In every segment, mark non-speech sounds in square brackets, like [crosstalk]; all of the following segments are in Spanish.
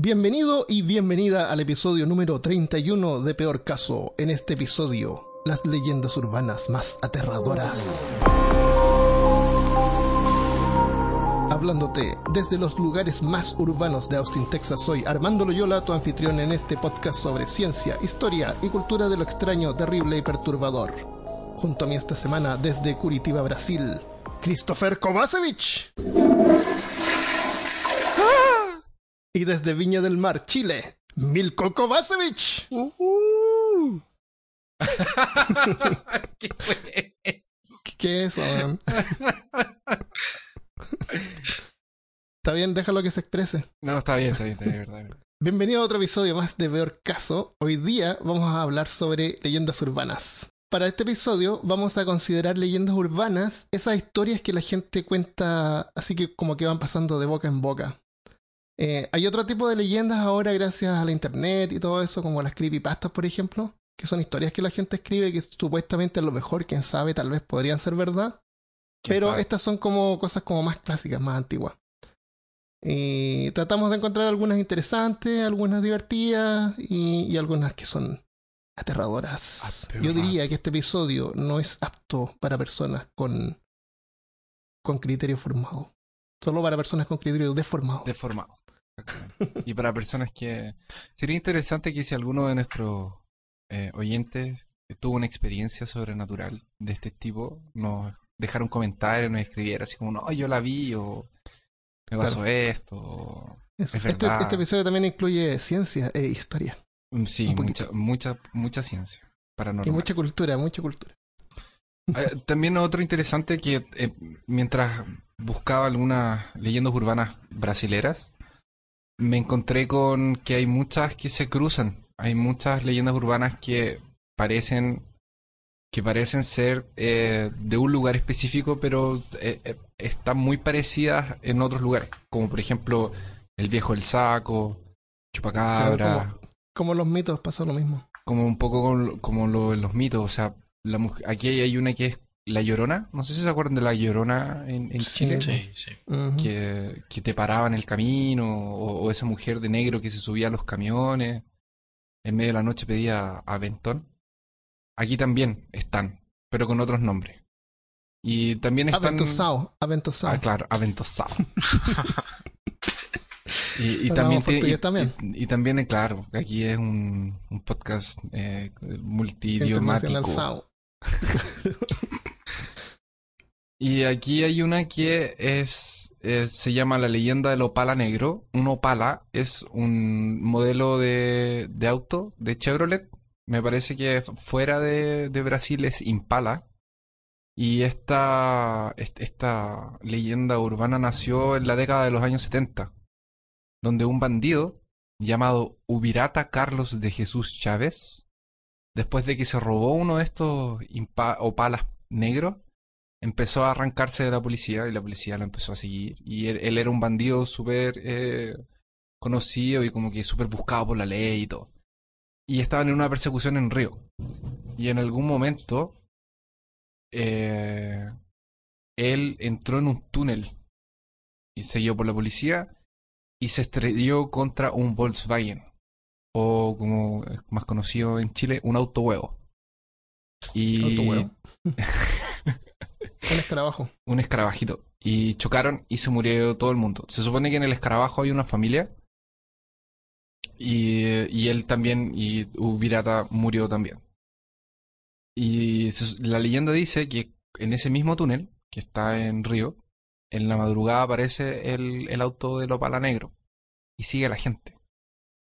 Bienvenido y bienvenida al episodio número 31 de Peor Caso. En este episodio, las leyendas urbanas más aterradoras. Hablándote desde los lugares más urbanos de Austin, Texas, soy Armando Loyola, tu anfitrión en este podcast sobre ciencia, historia y cultura de lo extraño, terrible y perturbador. Junto a mí esta semana desde Curitiba, Brasil, Christopher Kovacevic. Y desde Viña del Mar, Chile, Milko Kovacevic. Uh-huh. ¿Qué [laughs] fue? ¿Qué es eso? Está bien, déjalo que se exprese. No, está bien, está bien, está bien, verdad, verdad. Bienvenido a otro episodio más de Peor Caso. Hoy día vamos a hablar sobre leyendas urbanas. Para este episodio vamos a considerar leyendas urbanas esas historias que la gente cuenta así que como que van pasando de boca en boca. Eh, hay otro tipo de leyendas ahora gracias a la internet y todo eso, como las creepypastas, por ejemplo, que son historias que la gente escribe que supuestamente a lo mejor, quién sabe, tal vez podrían ser verdad. ¿Quién Pero sabe? estas son como cosas como más clásicas, más antiguas. Y tratamos de encontrar algunas interesantes, algunas divertidas y, y algunas que son aterradoras. Yo diría que este episodio no es apto para personas con, con criterio formado. Solo para personas con criterio deformado. Deformado. Y para personas que... Sería interesante que si alguno de nuestros eh, oyentes tuvo una experiencia sobrenatural de este tipo, nos dejara un comentario, nos escribiera así como, no, yo la vi o me pasó esto. o- Eso. es Este, este episodio también incluye ciencia e historia. Mm, Sí, mucha, mucha, mucha ciencia. Paranormal. Y mucha cultura, mucha cultura. Eh, también otro interesante que eh, mientras buscaba algunas leyendas urbanas brasileras, me encontré con que hay muchas que se cruzan. Hay muchas leyendas urbanas que parecen que parecen ser eh, de un lugar específico, pero eh, eh, están muy parecidas en otros lugares, como por ejemplo el viejo del saco, chupacabra, Claro, Como los mitos pasó lo mismo. como un poco con- como lo, los mitos, o sea, la aquí hay una que es la Llorona, no sé si se acuerdan de la Llorona en, en Sí. Chile, Sí, sí. Que, que te paraba en el camino, o, o esa mujer de negro que se subía a los camiones, en medio de la noche pedía aventón. Aquí también están, pero con otros nombres. Y también están... Aventosao, aventosao. Ah, claro, aventosado. [laughs] y, y también, tiene- portugués y- también. Y, y también, eh, claro, aquí es un, un podcast eh, multidiomático. [laughs] Y aquí hay una que es, se llama La leyenda del Opala Negro. Un Opala es un modelo de, de auto de Chevrolet. Me parece que fuera de, de Brasil es Impala. Y esta, est- esta leyenda urbana nació en la década de los años 70, donde un bandido llamado Ubirata Carlos de Jesús Chávez, después de que se robó uno de estos Opalas negros, empezó a arrancarse de la policía y la policía lo empezó a seguir. Y él, él era un bandido súper eh, conocido y como que súper buscado por la ley y todo. Y estaban en una persecución en Río. Y en algún momento eh, él entró en un túnel y seguido por la policía y se estrelló contra un Volkswagen. O como es más conocido en Chile, un auto huevo. Y. [laughs] Un escarabajo. un escarabajito. Y chocaron y se murió todo el mundo. Se supone que en el escarabajo hay una familia. Y, y él también, y Ubirata murió también. Y se- la leyenda dice que en ese mismo túnel, que está en Río, en la madrugada aparece el, el auto del Opala Negro. Y sigue a la gente.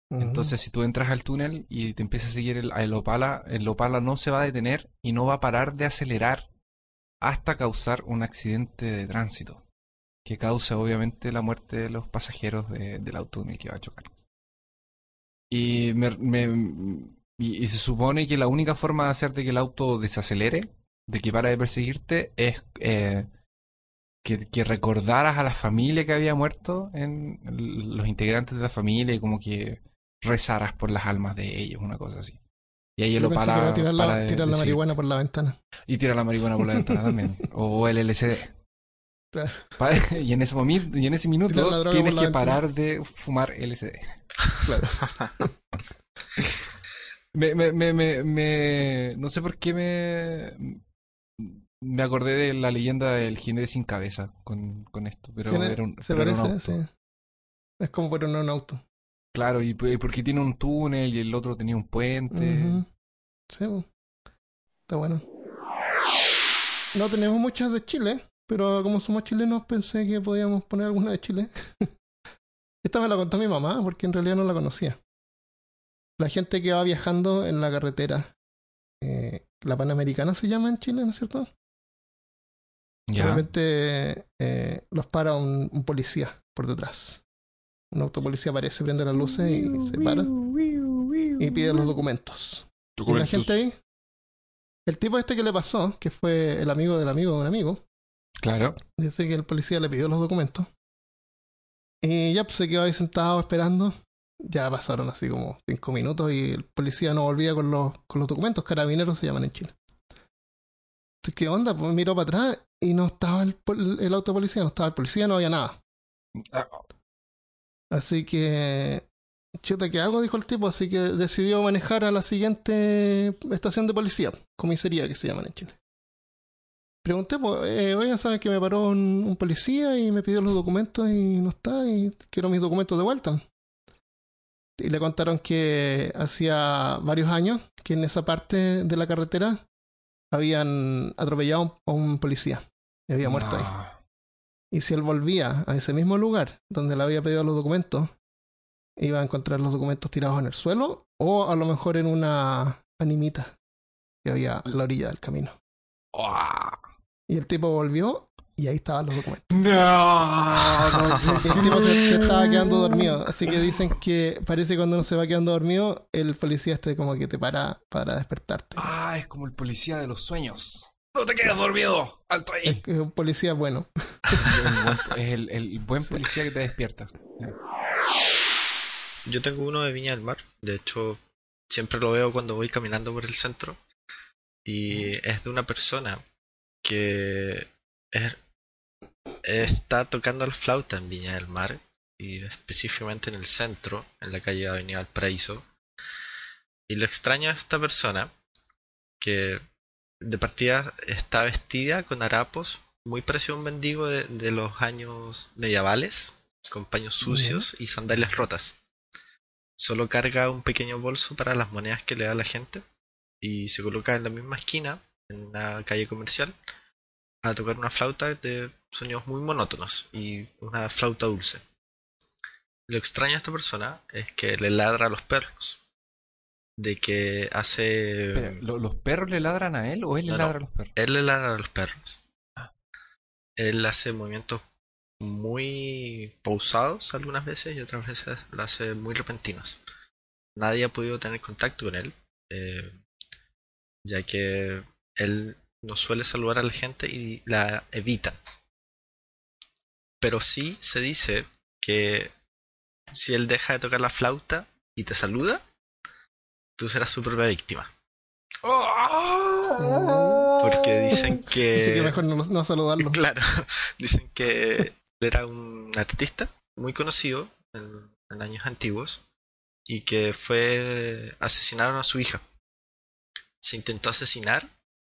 Entonces, si tú entras al túnel y te empieza a seguir el, el Opala, el Opala no se va a detener y no va a parar de acelerar hasta causar un accidente de tránsito que causa obviamente la muerte de los pasajeros de- del auto en el que va a chocar. Y, me- se supone que la única forma de hacer de que el auto desacelere, de que para de perseguirte, es eh, que, que recordaras a la familia que había muerto, en los integrantes de la familia, y como que rezaras por las almas de ellos, una cosa así. Y ahí Yo lo para, tirar para la, de- tirar la marihuana por la ventana. Y tira la marihuana por la ventana también. [laughs] O el LCD. Claro. [laughs] Y en ese momento, y en ese Tirar la minuto tienes que parar de fumar LCD. Claro. [laughs] Me, me, me, me, me- no sé por qué me, me acordé de la leyenda del jinete sin cabeza con, con esto, pero era un, se pero un parece, auto. sí. Es como poner un auto. Claro, y porque tiene un túnel y el otro tenía un puente. Ujú. Sí, está bueno. No tenemos muchas de Chile, pero como somos chilenos pensé que podíamos poner alguna de Chile. [laughs] Esta me la contó mi mamá porque en realidad no la conocía. La gente que va viajando en la carretera. eh, la Panamericana se llama en Chile, ¿no es cierto? De repente eh, los para un, un policía por detrás. Un autopolicía aparece, prende las luces y se para y pide los documentos. Y la gente ahí, el tipo este que le pasó, que fue el amigo del amigo de un amigo, Claro. dice que el policía le pidió los documentos. Y ya pues, se quedó ahí sentado esperando. Ya pasaron así como cinco minutos y el policía no volvía con los, con los documentos. Carabineros se llaman en Chile. Entonces, ¿qué onda? Pues miró para atrás y no estaba el, el auto policía, no estaba el policía, no había nada. Ah, Así que, chuta, ¿qué hago? Dijo el tipo, así que decidió manejar a la siguiente estación de policía, comisaría que se llaman en Chile. Pregunté, pues, eh, oigan, ¿saben que me paró un, un policía y me pidió los documentos y no está y quiero mis documentos de vuelta? Y le contaron que hacía varios años que en esa parte de la carretera habían atropellado a un policía y había muerto ahí. Y si él volvía a ese mismo lugar donde le había pedido los documentos, iba a encontrar los documentos tirados en el suelo o a lo mejor en una animita que había a la orilla del camino. Y el tipo volvió y ahí estaban los documentos. No, no [laughs] el tipo se, se estaba quedando dormido. Así que dicen que parece que cuando uno se va quedando dormido, el policía este como que te para para despertarte. Ah, es como el policía de los sueños. No te quedes dormido. Alto ahí. Es que es un policía bueno. El buen- es el, el buen policía que te despierta. Yo tengo uno de Viña del Mar. De hecho, siempre lo veo cuando voy caminando por el centro. Y es de una persona que es- está tocando la flauta en Viña del Mar. Y específicamente en el centro, en la calle Avenida Valparaíso. Y lo extraño a esta persona que de partida está vestida con harapos, muy parecido a un mendigo de, de los años medievales, con paños sucios y sandalias rotas. Solo carga un pequeño bolso para las monedas que le da la gente y se coloca en la misma esquina, en una calle comercial, a tocar una flauta de sonidos muy monótonos y una flauta dulce. Lo extraño a esta persona es que le ladra a los perros. De que hace... Espera, ¿lo- ¿los perros le ladran a él o él le No, no. ladra a los perros? Él le ladra a los perros. Ah. Él hace movimientos muy pausados algunas veces y otras veces lo hace muy repentinos. Nadie ha podido tener contacto con él, eh, ya que él no suele saludar a la gente y la evitan. Pero sí se dice que si él deja de tocar la flauta y te saluda, tú serás su propia víctima. Porque dicen que... Que mejor no, no saludarlo. Claro, [laughs] dicen que él era un artista muy conocido en, en años antiguos y que fue asesinaron a su hija. Se intentó asesinar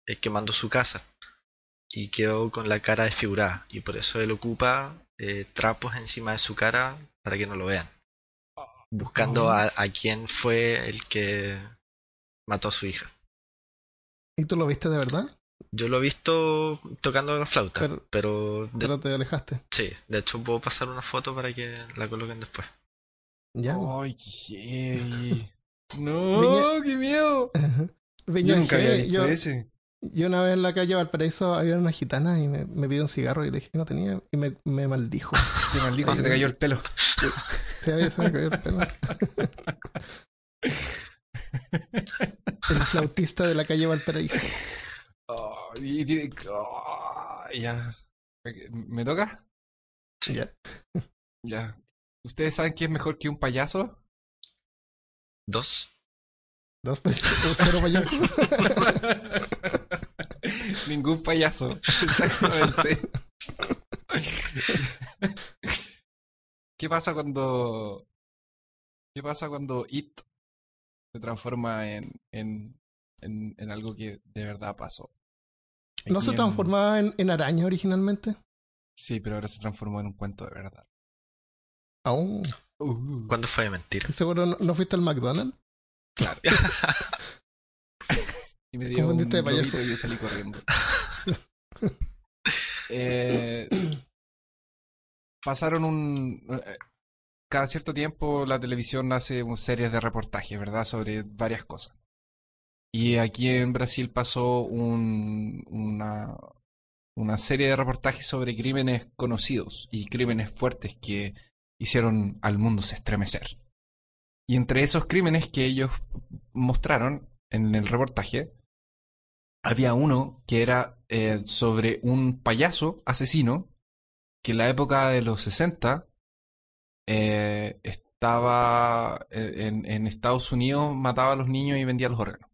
eh, quemando su casa y quedó con la cara desfigurada y por eso él ocupa eh, trapos encima de su cara para que no lo vean, buscando a, a quién fue el que mató a su hija. ¿Y tú lo viste de verdad? Yo lo he visto tocando la flauta, Pero- pero, de- Pero te alejaste. sí, de hecho puedo pasar una foto para que la coloquen después. Ya. Ay, qué. [laughs] No, qué miedo. [laughs] Viña Yo nunca había visto yo, ese. yo una vez en la calle Valparaíso había una gitana y me, me pidió un cigarro y le dije que no tenía y me, me maldijo. [laughs] Qué maldito, se te cayó el pelo. Se había se me cayó el pelo. El flautista de la calle Valparaíso. Oh, y oh, ya. ¿Me, me toca? Sí. Ya. Ya. ¿Ustedes saben quién es mejor que un payaso? Dos. Dos pa- cero payaso. [laughs] Ningún payaso. Exactamente. [laughs] ¿Qué pasa cuando ¿Qué pasa cuando It se transforma en, en, en, en algo que de verdad pasó? ¿No se en- transformaba en, en araña originalmente? Sí, pero ahora se transformó en un cuento de verdad. Aún. ¿Cuándo fue de mentira? ¿Seguro no, no fuiste al McDonald's? Claro. [laughs] y me dio un de payaso. y yo salí corriendo. [laughs] Eh, pasaron un... eh, Cada cierto tiempo la televisión hace series de reportajes, ¿verdad? Sobre varias cosas. Y aquí en Brasil pasó un- una, una serie de reportajes sobre crímenes conocidos y crímenes fuertes que hicieron al mundo se estremecer. Y entre esos crímenes que ellos mostraron en el reportaje, había uno que era eh, sobre un payaso asesino que en la época de los 60 eh, estaba eh, en, en Estados Unidos, mataba a los niños y vendía los órganos.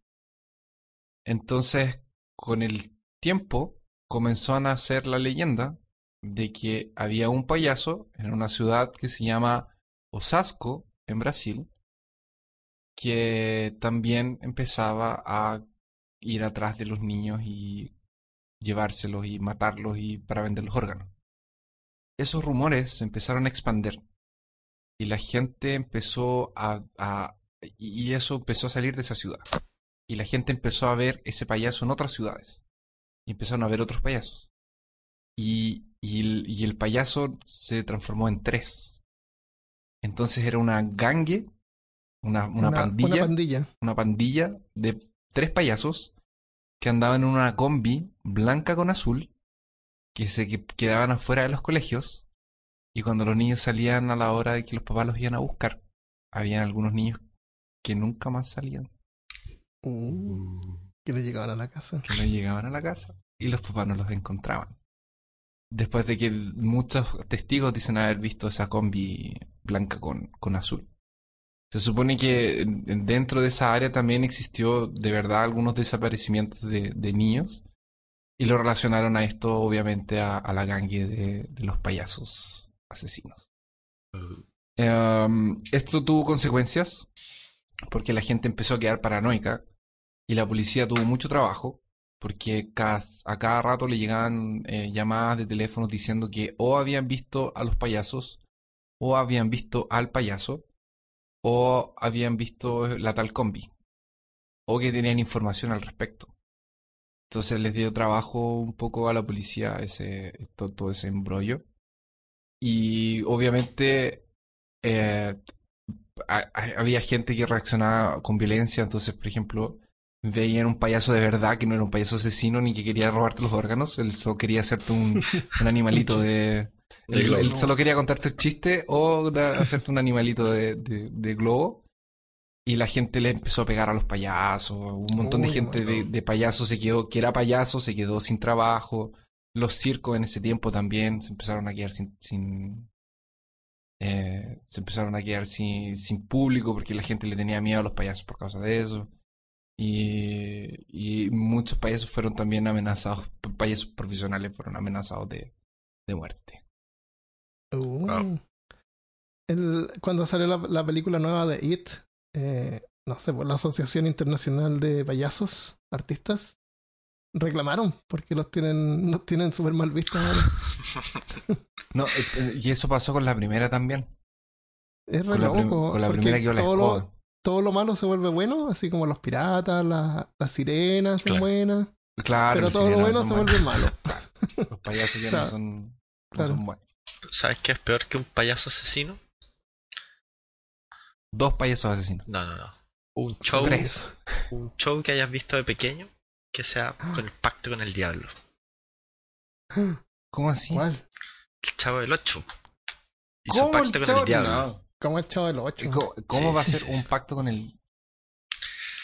Entonces, con el tiempo, comenzó a nacer la leyenda de que había un payaso en una ciudad que se llama Osasco, en Brasil, que también empezaba a ir atrás de los niños y llevárselos y matarlos y para vender los órganos. Esos rumores se empezaron a expandir y la gente empezó a, a- y eso empezó a salir de esa ciudad y la gente empezó a ver ese payaso en otras ciudades y empezaron a ver otros payasos y, y el, y el payaso se transformó en tres. Entonces era una gangue, una, una pandilla Una pandilla. una pandilla de tres payasos que andaban en una combi blanca con azul que se que- quedaban afuera de los colegios y cuando los niños salían a la hora de que los papás los iban a buscar, habían algunos niños que nunca más salían, Uh, que le llegaban a la casa. que no llegaban a la casa y los papás no los encontraban. Después de que muchos testigos dicen haber visto esa combi blanca con, con azul. Se supone que en- en- dentro de esa área también existió de verdad algunos desaparecimientos de, de niños y lo relacionaron a esto obviamente a, a la gangue de, de los payasos asesinos. Em, esto tuvo consecuencias porque la gente empezó a quedar paranoica y la policía tuvo mucho trabajo porque cas- a cada rato le llegaban eh, llamadas de teléfonos diciendo que o habían visto a los payasos o habían visto al payaso o habían visto la tal combi o que tenían información al respecto. Entonces les dio trabajo un poco a la policía ese, to- todo, ese embrollo. Y obviamente eh, a- a- había gente que reaccionaba con violencia. Entonces, por ejemplo, veían un payaso de verdad que no era un payaso asesino ni que quería robarte los órganos. Él solo quería hacerte un, un animalito [laughs] de... Él, solo quería contarte el chiste o da- hacerte un animalito de, de- de globo. Y la gente le empezó a pegar a los payasos. Un montón de Uy, gente de, bueno. de payasos se quedó, que era payaso, se quedó sin trabajo. Los circos en ese tiempo también se empezaron a quedar sin, sin eh, se empezaron a quedar sin, sin público porque la gente le tenía miedo a los payasos por causa de eso. Y, y muchos payasos fueron también amenazados, payasos profesionales fueron amenazados de, de muerte. Uh. Wow. El- cuando salió la, la película nueva de It, eh, no sé, por la Asociación Internacional de Payasos, Artistas, reclamaron porque los tienen, [laughs] los tienen súper mal vistos ahora. [laughs] No, eh, eh, y eso pasó con la primera también. Es re Con la, prim- loco, con la primera que dio la todo lo, todo lo malo se vuelve bueno, así como los piratas, la- las sirenas son Claro. buenas, Claro, pero todo lo bueno se vuelve malo. [laughs] Los payasos ya O sea, no son, no claro. son buenos. ¿Sabes qué es peor que un payaso asesino? Dos payasos asesinos. No, no, no. Un show, Tres. un show que hayas visto de pequeño que sea con el pacto con el diablo. ¿Cómo así? ¿Cuál? El chavo del 8. Hizo ¿Cómo pacto con chavo? el diablo. No. Como el chavo del 8. ¿Cómo, cómo Sí, va a ser sí, un pacto con el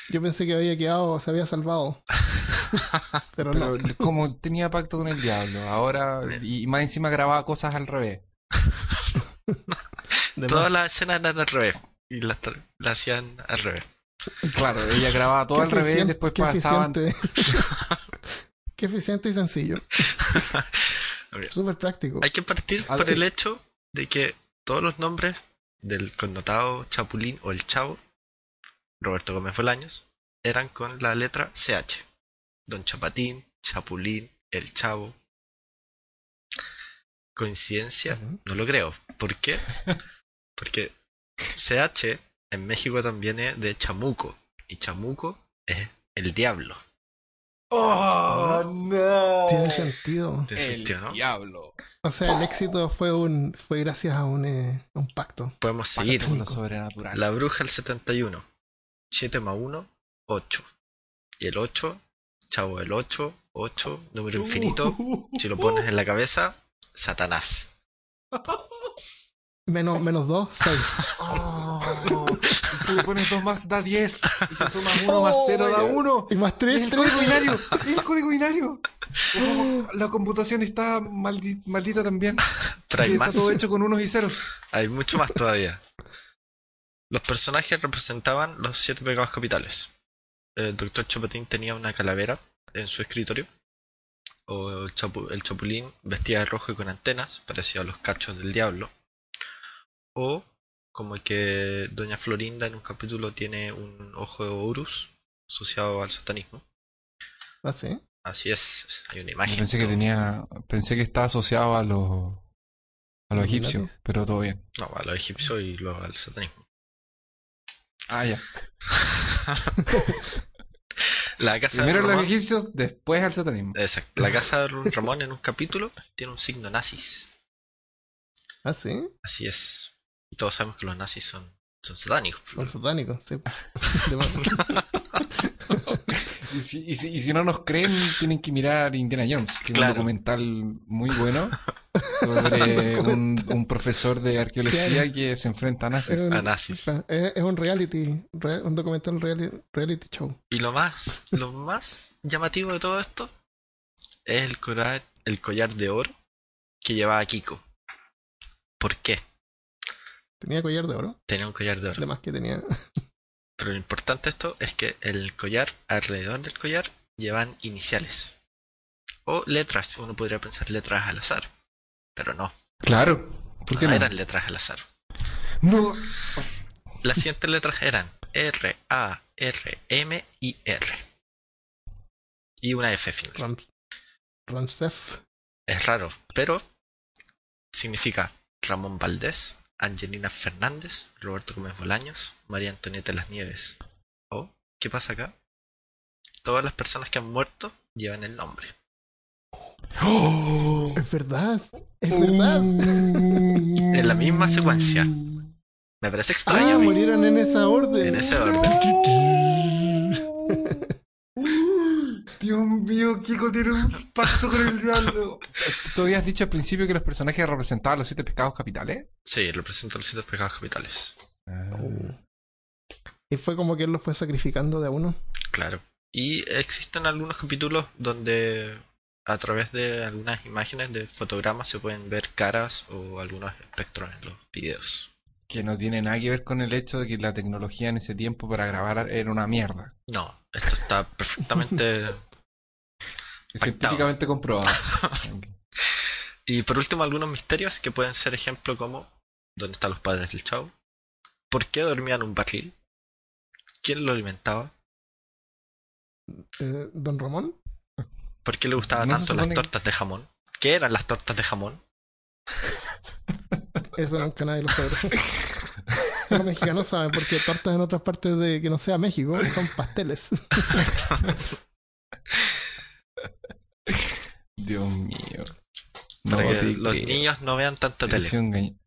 Yo pensé que había quedado, se había salvado. [laughs] Pero, Pero no. como tenía pacto con el diablo, ahora y más encima grababa cosas al revés. [laughs] Todas las escenas eran al revés. Y las tra- las hacían al revés. Claro, ella grababa todo Qué al revés, eficiente- después qué pasaban. eficiente. [laughs] Qué eficiente y sencillo. [laughs] Súper práctico. Hay que partir por el hecho de que todos los nombres del connotado Chapulín o el Chavo, Roberto Gómez Bolaños, eran con la letra CH. Don Chapatín, Chapulín, el Chavo. ¿Coincidencia? No lo creo. ¿Por qué? [laughs] Porque CH en México también es de chamuco. Y chamuco es el diablo. ¡Oh, no! Tiene sentido. Tiene El sentido, ¿no? diablo. O sea, el éxito fue un fue gracias a un, eh, a un pacto. Podemos seguir. Sobrenatural. La bruja el 71. 7 más 1, 8. Y el 8, chavo, el 8, 8, número infinito. [laughs] Si lo pones en la cabeza, Satanás. [laughs] Menos, menos dos, seis. Oh, y si le pones 2 más da 10. Y si sumas 1 más 0 da 1. Y más Es tres, el tres. código binario. El código binario. Oh, la computación está maldi- maldita también. Pero hay Y está más. todo hecho con unos y ceros. Hay mucho más todavía. Los personajes representaban los siete pecados capitales. El doctor Chapatín tenía una calavera en su escritorio. O el, chapu- el Chapulín vestía de rojo y con antenas, parecido a los cachos del diablo. O como que Doña Florinda en un capítulo tiene un ojo de Horus asociado al satanismo. ¿Ah, sí? Así es, hay una Yo imagen. pensé que tenía. Pensé que estaba asociado a los. a los egipcios, pero todo bien. No, a los egipcios y luego al satanismo. Ah, ya. [laughs] La casa de Primero los egipcios, después al satanismo. Exacto. La casa de Ramón en un capítulo tiene un signo nazis. ¿Ah, sí? Así es. Y todos sabemos que los nazis son, son satánicos. Por satánico, sí. [laughs] De más. Y si, y si- y si no nos creen, tienen que mirar Indiana Jones, que es un documental muy bueno [laughs] sobre un, un profesor de arqueología que se enfrenta a nazis. Es un, A nazis. es, es un reality, re- un documental reality, reality show. Y lo más, lo más llamativo de todo esto es el collar, el collar de oro que llevaba Kiko. ¿Por qué? Tenía collar de oro, Tenía un collar de oro. además que tenía. [laughs] Pero lo importante de esto es que el collar, alrededor del collar, llevan iniciales. O letras. Uno podría pensar letras al azar. Pero no. Claro. ¿Por qué no no? eran letras al azar. No. Las siguientes letras eran R, A, R, M y R. Y una F final. Ram, Ramsef. Es raro, pero significa Ramón Valdés, Angelina Fernández, Roberto Gómez Bolaños, María Antonieta Las Nieves. ¿O qué pasa acá? Todas las personas que han muerto llevan el nombre. ¡Oh! Es verdad, es verdad. En la misma secuencia. Me parece extraño Ah, a mí. murieron en esa orden. En ese orden. [laughs] Dios mío, Kiko tiene un pacto con el [laughs] diablo. ¿Tú habías dicho al principio que los personajes representaban los siete pecados capitales? Sí, representa los siete pecados capitales. Y fue como que él lo fue sacrificando de a uno. Claro. Y existen algunos capítulos donde a través de algunas imágenes de fotogramas se pueden ver caras o algunos espectros en los videos. Que no tiene nada que ver con el hecho de que la tecnología en ese tiempo para grabar era una mierda. No, esto está [laughs] perfectamente... Científicamente comprobado. [laughs] Y por último, algunos misterios que pueden ser ejemplo como ¿Dónde están los padres del chavo? ¿Por qué dormían en un barril? ¿Quién lo alimentaba? Eh, Don Ramón. ¿Por qué le gustaban No tanto las que- tortas de jamón? ¿Qué eran las tortas de jamón? Eso nunca nadie lo sabe. Solo mexicanos saben, porque tortas en otras partes de que no sea México son pasteles. [laughs] [laughs] Dios mío. Para que te los niños no vean tanta Me tele. engañ-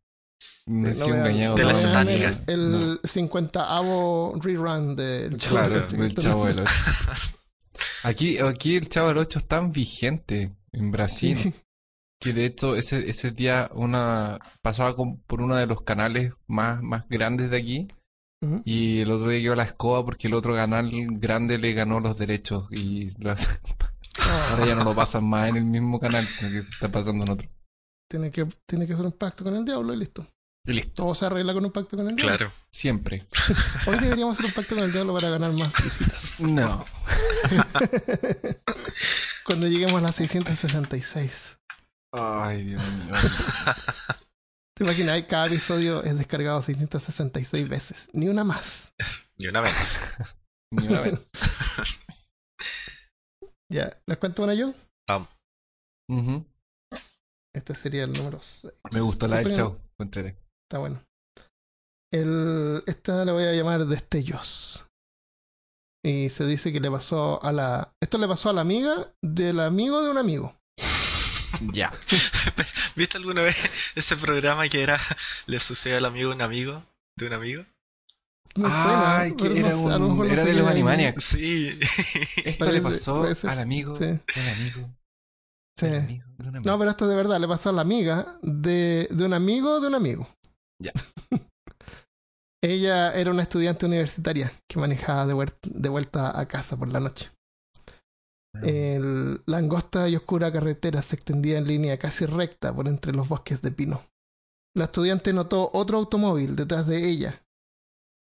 me No engañado. Tele satánica. El, el 50avo rerun del Chavo Claro, del Chavo del 8. [laughs] Aquí, aquí el Chavo del 8 es tan vigente en Brasil que de hecho ese, ese día una pasaba con- por uno de los canales más, más grandes de aquí y el otro día quedó la escoba porque el otro canal grande le ganó los derechos y [laughs] lo- [laughs] ahora ya no lo pasan más en el mismo canal, sino que se está pasando en otro. Tiene que, tiene que hacer un pacto con el diablo y listo. Y listo, Todo se arregla con un pacto con el diablo. Claro. siempre. [laughs] Hoy deberíamos hacer un pacto con el diablo para ganar más visitas. No. [laughs] Cuando lleguemos a las 666. Ay, Dios mío. ¿Te imaginas? Cada episodio es descargado 666 veces. Ni una más. Ni una vez. Ni una vez. Ya, ¿les cuento una yo? Vamos. Este sería el número 6. Me gustó la del chavo. Entrete. Está bueno. El, esta le voy a llamar Destellos. Y se dice que le pasó a la. Esto le pasó a la amiga del amigo de un amigo. [laughs] Ya. [laughs] ¿Viste alguna vez ese programa que era Le sucedió al amigo de un amigo? ¿De un amigo? Que no era, sé, a lo un, mejor no era sé de los. Animaniacs. Sí. Esto Parece- le pasó al amigo Sí. del amigo Sí. del amigo de un amigo. No, pero esto de verdad le pasó a la amiga de, de un amigo de un amigo. Ya. [laughs] Ella era una estudiante universitaria que manejaba de, vuelta a casa por la noche. El- la angosta y oscura carretera se extendía en línea casi recta por entre los bosques de pino. La estudiante notó otro automóvil detrás de ella.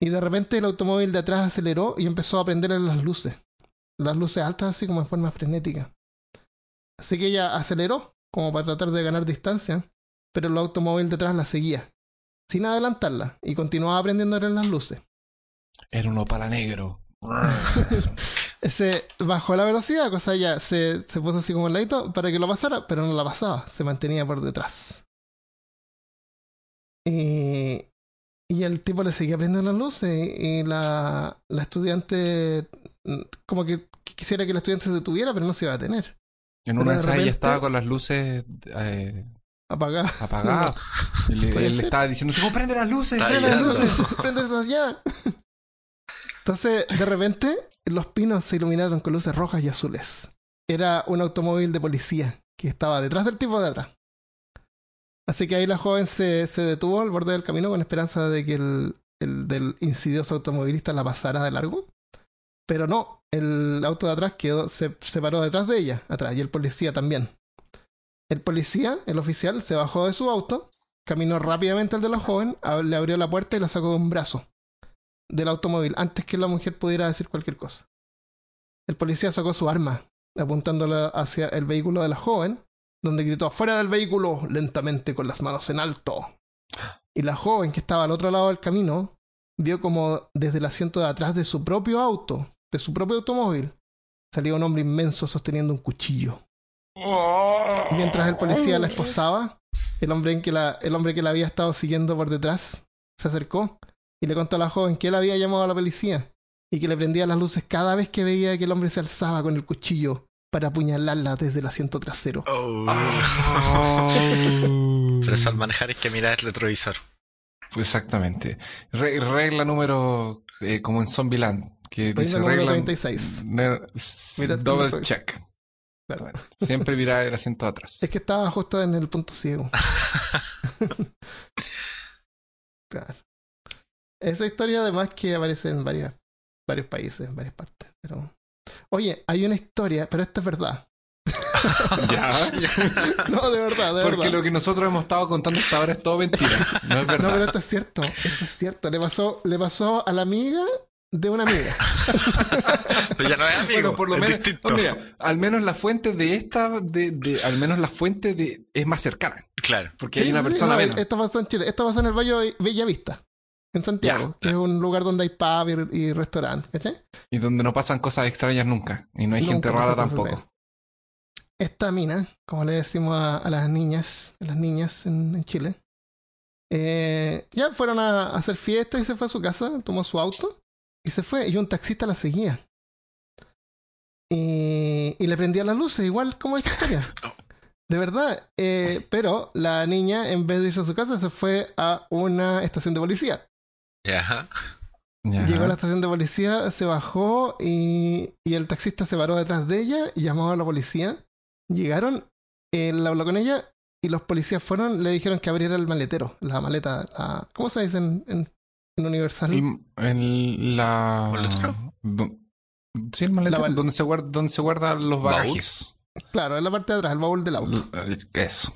Y de repente el automóvil de atrás aceleró y empezó a prenderle las luces. Las luces altas así como en forma frenética. Así que ella aceleró como para tratar de ganar distancia, pero el automóvil detrás la seguía, sin adelantarla, y continuaba prendiéndole las luces. Era un opala negro. [laughs] Se bajó la velocidad, cosa ya se, se puso así como al ladito para que lo pasara, pero no la pasaba, se mantenía por detrás. Y, y el tipo le seguía prendiendo las luces y la, la estudiante mm, como que quisiera que el estudiante se detuviera, pero no se iba a detener. En una de ella estaba con las luces eh, Apagada. apagadas. [laughs] Puede él le estaba diciendo, ¿cómo prende las luces? Prende las luces. [laughs] Prende esas ya. Entonces, de repente, los pinos se iluminaron con luces rojas y azules. Era un automóvil de policía que estaba detrás del tipo de atrás. Así que ahí la joven se, se detuvo al borde del camino con esperanza de que el, el del insidioso automovilista la pasara de largo. Pero no, el auto de atrás quedó, se, se paró detrás de ella, atrás, y el policía también. El policía, el oficial, se bajó de su auto, caminó rápidamente al de la joven, le abrió la puerta y la sacó de un brazo del automóvil antes que la mujer pudiera decir cualquier cosa. El policía sacó su arma, apuntándola hacia el vehículo de la joven, donde gritó fuera del vehículo lentamente con las manos en alto. Y la joven que estaba al otro lado del camino vio como desde el asiento de atrás de su propio auto, de su propio automóvil, salía un hombre inmenso sosteniendo un cuchillo. Mientras el policía la esposaba, el hombre, que la, el hombre que la había estado siguiendo por detrás se acercó y le contó a la joven que él había llamado a la policía y que le prendía las luces cada vez que veía que el hombre se alzaba con el cuchillo para apuñalarla desde el asiento trasero. Oh. Ah. Pero eso al manejar hay que mirar el retrovisor. Exactamente. Re- regla número, eh, como en Zombieland, que Regla dice regla 36. ne- s- Mira el double check. Claro. Siempre mirar el asiento de atrás. Es que estaba justo en el punto ciego. [laughs] Claro. Esa historia además que aparece en varias, varios países, en varias partes. Pero... Oye, hay una historia, pero esta es verdad. [laughs] ya. [laughs] No, de verdad, de Porque verdad. lo que nosotros hemos estado contando hasta ahora es todo mentira. No es [laughs] No, pero verdad. esto es cierto, esto es cierto. Le pasó, le pasó a la amiga de una amiga. Pero ya no es amigo. bueno, por lo es menos, distinto. oh, mira, al menos la fuente de esta, de, de- al menos la fuente de es más cercana, Claro. porque Sí, hay una sí, persona no, menos. Esto pasó en Chile. Esto pasó en el Valle Bella Vista, en Santiago, Ya. que es un lugar donde hay pub y, y restaurante. ¿cachai? Y donde no pasan cosas extrañas nunca. Y no hay Nunca gente rara tampoco. Esta mina, como le decimos a, a las niñas, a las niñas en, en Chile, eh, ya fueron a, a hacer fiesta y se fue a su casa, tomó su auto y se fue. Y un taxista la seguía. Y, y le prendía las luces, igual como esta historia. [laughs] De verdad. eh, pero la niña, en vez de irse a su casa, se fue a una estación de policía. Ya. Llegó a la estación de policía, se bajó y, y el taxista se paró detrás de ella y llamó a la policía. Llegaron, él habló con ella y los policías fueron, le dijeron que abriera el maletero, la maleta, la- ¿cómo se dice en, en- en Universal? En la. ¿Maletero? Sí, el maletero, donde se guarda, donde se guardan los ¿Baúl? bagajes. Claro, en la parte de atrás, el baúl del auto. L- Eso.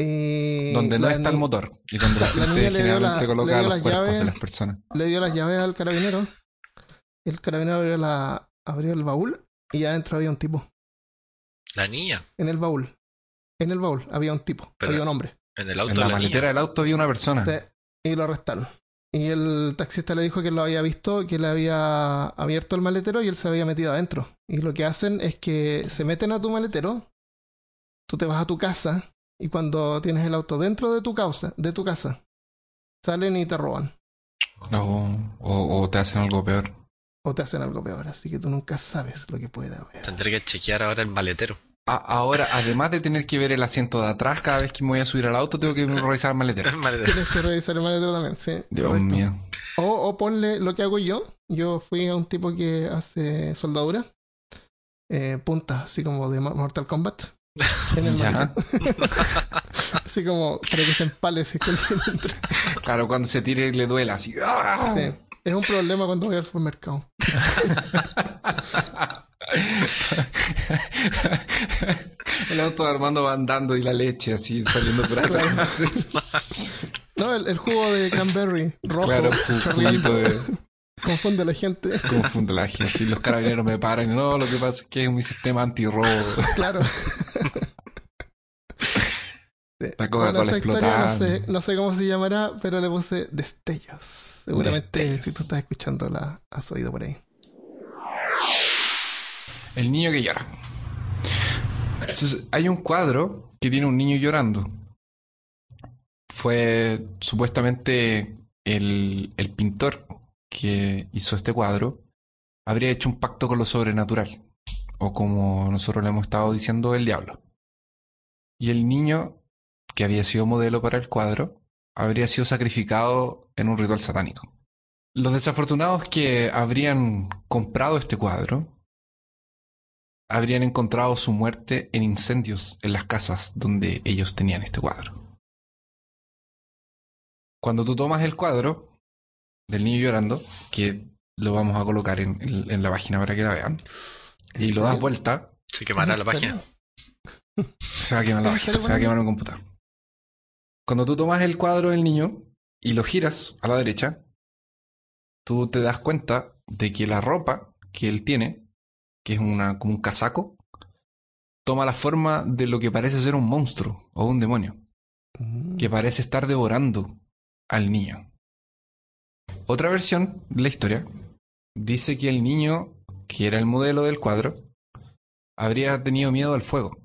Y Donde no la está el motor. Y donde la [laughs] la gente la- generalmente le coloca los las cuerpos llaves. de las personas. Le dio las llaves al carabinero. El carabinero abrió, la, abrió el baúl y adentro había un tipo. La niña. En el baúl. En el baúl había un tipo, Pero- había un hombre. En el auto En de la la niña. maletera del auto había una persona. Y lo arrestaron. Y el taxista le dijo que lo había visto, que le había abierto el maletero y él se había metido adentro. Y lo que hacen es que se meten a tu maletero, tú te vas a tu casa y cuando tienes el auto dentro de tu causa, de tu casa, salen y te roban O, o, o te hacen algo peor. o te hacen algo peor. Así que tú nunca sabes lo que puede haber. Tendré que chequear ahora el maletero. A- ahora, además de tener que ver el asiento de atrás cada vez que me voy a subir al auto, tengo que revisar el maletero. [laughs] El maletero. Tienes que revisar el maletero también, sí. Dios correcto. mío. O, o ponle lo que hago yo. Yo fui a un tipo que hace soldadura. Eh, puntas, así como de Mo- Mortal Kombat. [laughs] En el Ya. [laughs] Así como para que se empale si. Claro, cuando se tire le duela así. ¡Ah! Sí. Es un problema cuando voy al supermercado. El auto de Armando va andando y la leche así saliendo por atrás. No, el, el jugo de cranberry rojo, Claro, un chorreando, juguito de... confunde a la gente. Confunde la gente. Y los carabineros me paran. y No, lo que pasa es que es mi sistema antirrobo. Claro. La Coca-Cola Bueno, no sé, no sé cómo se llamará, pero le puse destellos. Seguramente Destellos. si tú estás escuchando la has oído por ahí. El niño que llora. Entonces, hay un cuadro que tiene un niño llorando. Fue supuestamente el, el pintor que hizo este cuadro habría hecho un pacto con lo sobrenatural. O como nosotros le hemos estado diciendo, el diablo. Y el niño, que había sido modelo para el cuadro, habría sido sacrificado en un ritual satánico. Los desafortunados que habrían comprado este cuadro habrían encontrado su muerte en incendios en las casas donde ellos tenían este cuadro. Cuando tú tomas el cuadro del niño llorando, que lo vamos a colocar en, en- en la página para que la vean, y ¿En lo das vuelta, Se quemará la página. se va a quemar la ¿En página, se va a quemar un computador. Cuando tú tomas el cuadro del niño y lo giras a la derecha, tú te das cuenta de que la ropa que él tiene, que es una, como un casaco, toma la forma de lo que parece ser un monstruo o un demonio, Mm. que parece estar devorando al niño. Otra versión de la historia dice que el niño, que era el modelo del cuadro, habría tenido miedo al fuego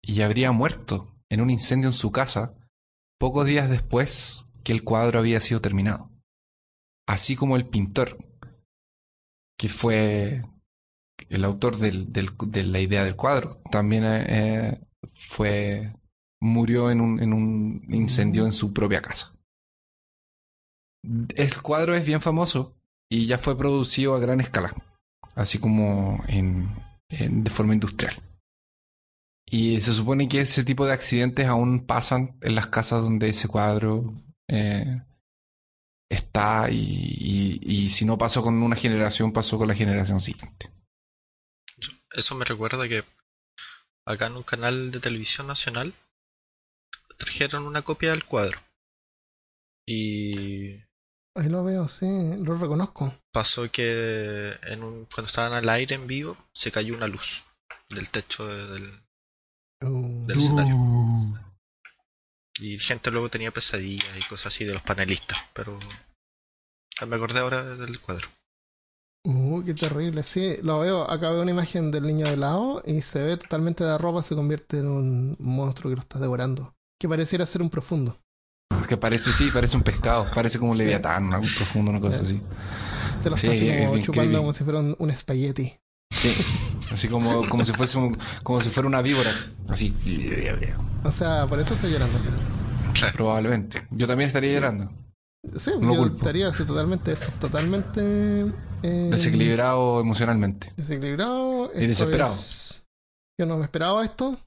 y habría muerto en un incendio en su casa pocos días después que el cuadro había sido terminado. Así como el pintor, que fue el autor de la idea del cuadro, también eh, fue murió en un, en un incendio en su propia casa. El cuadro es bien famoso y ya fue producido a gran escala, así como en- de forma industrial. Y se supone que ese tipo de accidentes aún pasan en las casas donde ese cuadro eh, está y, y- y si no pasó con una generación, pasó con la generación siguiente. Eso me recuerda que acá en un canal de televisión nacional trajeron una copia del cuadro. Y Ahí lo veo, sí, lo reconozco. pasó que en un, cuando estaban al aire en vivo se cayó una luz del techo de- del, Uh, del escenario. Y gente luego tenía pesadillas y cosas así de los panelistas. Pero ah, me acordé ahora del cuadro. uh, qué terrible. Sí, lo veo. Acá veo una imagen del niño de lado y se ve totalmente de ropa, se convierte en un monstruo que lo está devorando. Que pareciera ser un profundo. Es que parece, sí, parece un pescado, parece como un leviatán, algo profundo, una cosa así. Te lo Sí, está así como chupando creepy. como si fuera un, un espagueti. Sí, [laughs] así como, como si fuese un- como si fuera una víbora, así. O sea, por eso estoy llorando. Probablemente. Yo también estaría llorando. Sí, No yo culpo. estaría así totalmente, totalmente eh, Desequilibrado emocionalmente. desequilibrado. Y desesperado. es- Yo no me esperaba esto.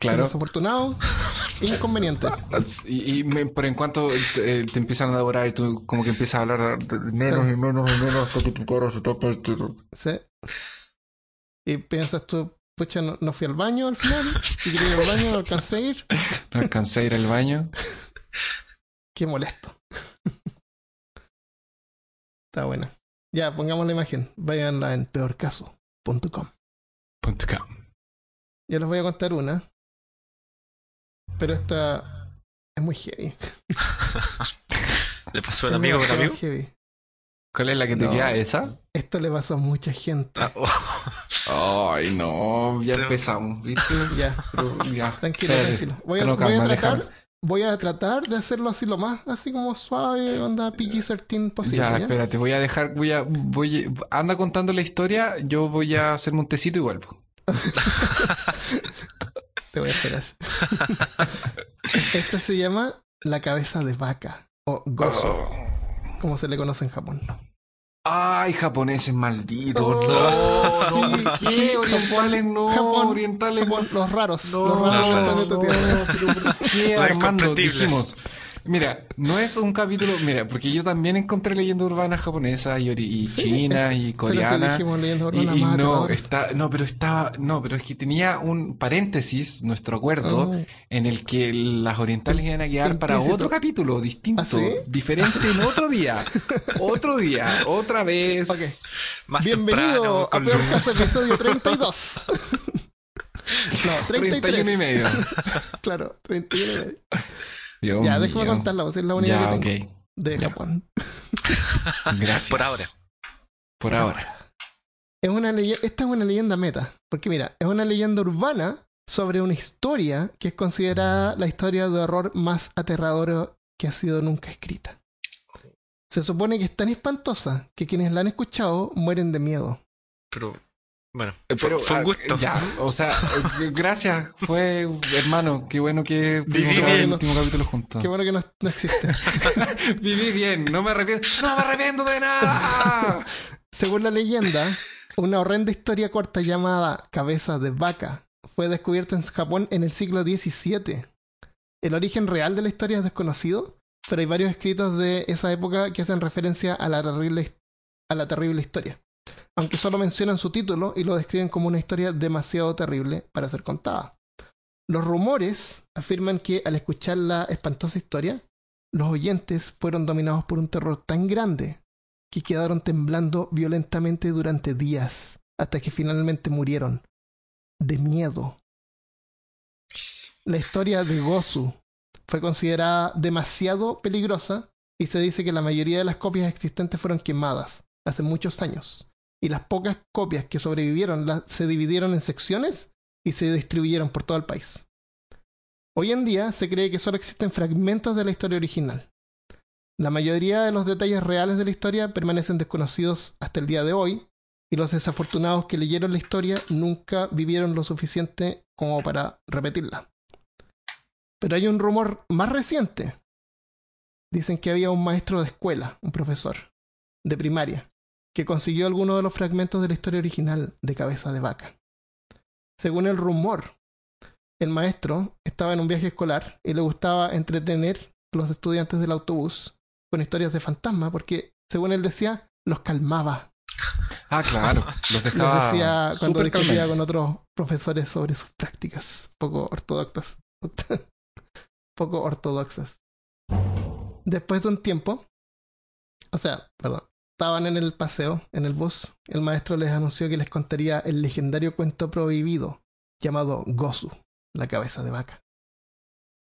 Claro. Desafortunado. [laughs] Inconveniente. Y, y me- pero en cuanto eh, te empiezan a devorar y tú como que empiezas a hablar de menos y menos y menos hasta que tu cara se tapa te- Sí. Y piensas tú, pucha, no, no fui al baño al final. Y quería ir al baño, no alcancé a ir. [laughs] no alcancé a ir al baño. [laughs] Qué molesto. [laughs] Está buena. Ya, pongamos la imagen. Váyanla en peorcaso.com. Punto com. Ya les voy a contar una. Pero esta Es muy heavy. ¿Le pasó a un Es amigo demasiado amigo? heavy. ¿Cuál es la que te No. queda? ¿Esa? Esto le pasó a mucha gente. Ah, oh. Ay, no, ya empezamos, ¿viste? [laughs] Ya, Pero, ya, tranquilo, tranquilo. Voy a, voy a tratar, voy a tratar de hacerlo así lo más, así como suave, onda PG-13 posible. Ya, ¿ya? espérate, voy a dejar, voy a, voy, anda contando la historia, yo voy a hacerme un tecito y vuelvo. [laughs] Te voy a esperar. [laughs] Esta se llama la cabeza de vaca o gozo, Oh. Como se le conoce en Japón. Ay, japoneses malditos, Oh, no, no, sí, sí, orientales no, Japón, orientales Japón, los raros, no, los raros no, Tierra. pero ¿por qué, Los Armando? incomprendibles. Dijimos, mira, no es un capítulo, mira, porque yo también encontré leyendas urbanas japonesas y, y Sí, chinas y Pero coreanas. dijimos Y, no, está, no, pero estaba, no, pero es que tenía un paréntesis, nuestro acuerdo, Ah. en el que las orientales iban a quedar para otro capítulo distinto, ¿Ah, sí? diferente en otro día, otro día, otra vez. Más Bienvenido temprano, a Peor. Caso episodio [laughs] 32. no, 33. 31 y medio. Claro, 31 y medio. Dios ya, déjame contarla, es la única Ya, que tengo de Ya. Japón. [laughs] Gracias. Por ahora. Por ahora. Es una Esta es una leyenda meta, porque mira, es una leyenda urbana sobre una historia que es considerada la historia de horror más aterradora que ha sido nunca escrita. Se supone que es tan espantosa que quienes la han escuchado mueren de miedo. Pero, bueno, Eh, fue, Pero, fue un ah, gusto. Ya, o sea, [laughs] eh, gracias. Fue, hermano, qué bueno que pudimos Viví grabar el último capítulo juntos. Qué bueno que no, no existe. [laughs] Viví bien, no me arrepiento. ¡No me arrepiento de nada! Según la leyenda, una horrenda historia corta llamada Cabeza de Vaca fue descubierta en Japón en el siglo XVII. El origen real de la historia es desconocido, pero hay varios escritos de esa época que hacen referencia a la terrible, a la terrible historia, aunque solo mencionan su título y lo describen como una historia demasiado terrible para ser contada. Los rumores afirman que al escuchar la espantosa historia, los oyentes fueron dominados por un terror tan grande que quedaron temblando violentamente durante días, hasta que finalmente murieron. De miedo. La historia de Gozu fue considerada demasiado peligrosa y se dice que la mayoría de las copias existentes fueron quemadas hace muchos años. Y las pocas copias que sobrevivieron se dividieron en secciones y se distribuyeron por todo el país. Hoy en día se cree que solo existen fragmentos de la historia original. La mayoría de los detalles reales de la historia permanecen desconocidos hasta el día de hoy, y los desafortunados que leyeron la historia nunca vivieron lo suficiente como para repetirla. Pero hay un rumor más reciente. Dicen que había un maestro de escuela, un profesor de primaria, que consiguió algunos de los fragmentos de la historia original de Cabeza de Vaca. Según el rumor, el maestro estaba en un viaje escolar y le gustaba entretener a los estudiantes del autobús con historias de fantasma porque, según él decía, los calmaba. Ah, claro. Los dejaba decía cuando discutía con otros profesores sobre sus prácticas poco ortodoxas. [laughs] poco ortodoxas. Después de un tiempo, o sea, perdón, estaban en el paseo, en el bus, el maestro les anunció que les contaría el legendario cuento prohibido llamado Gozu, la cabeza de vaca.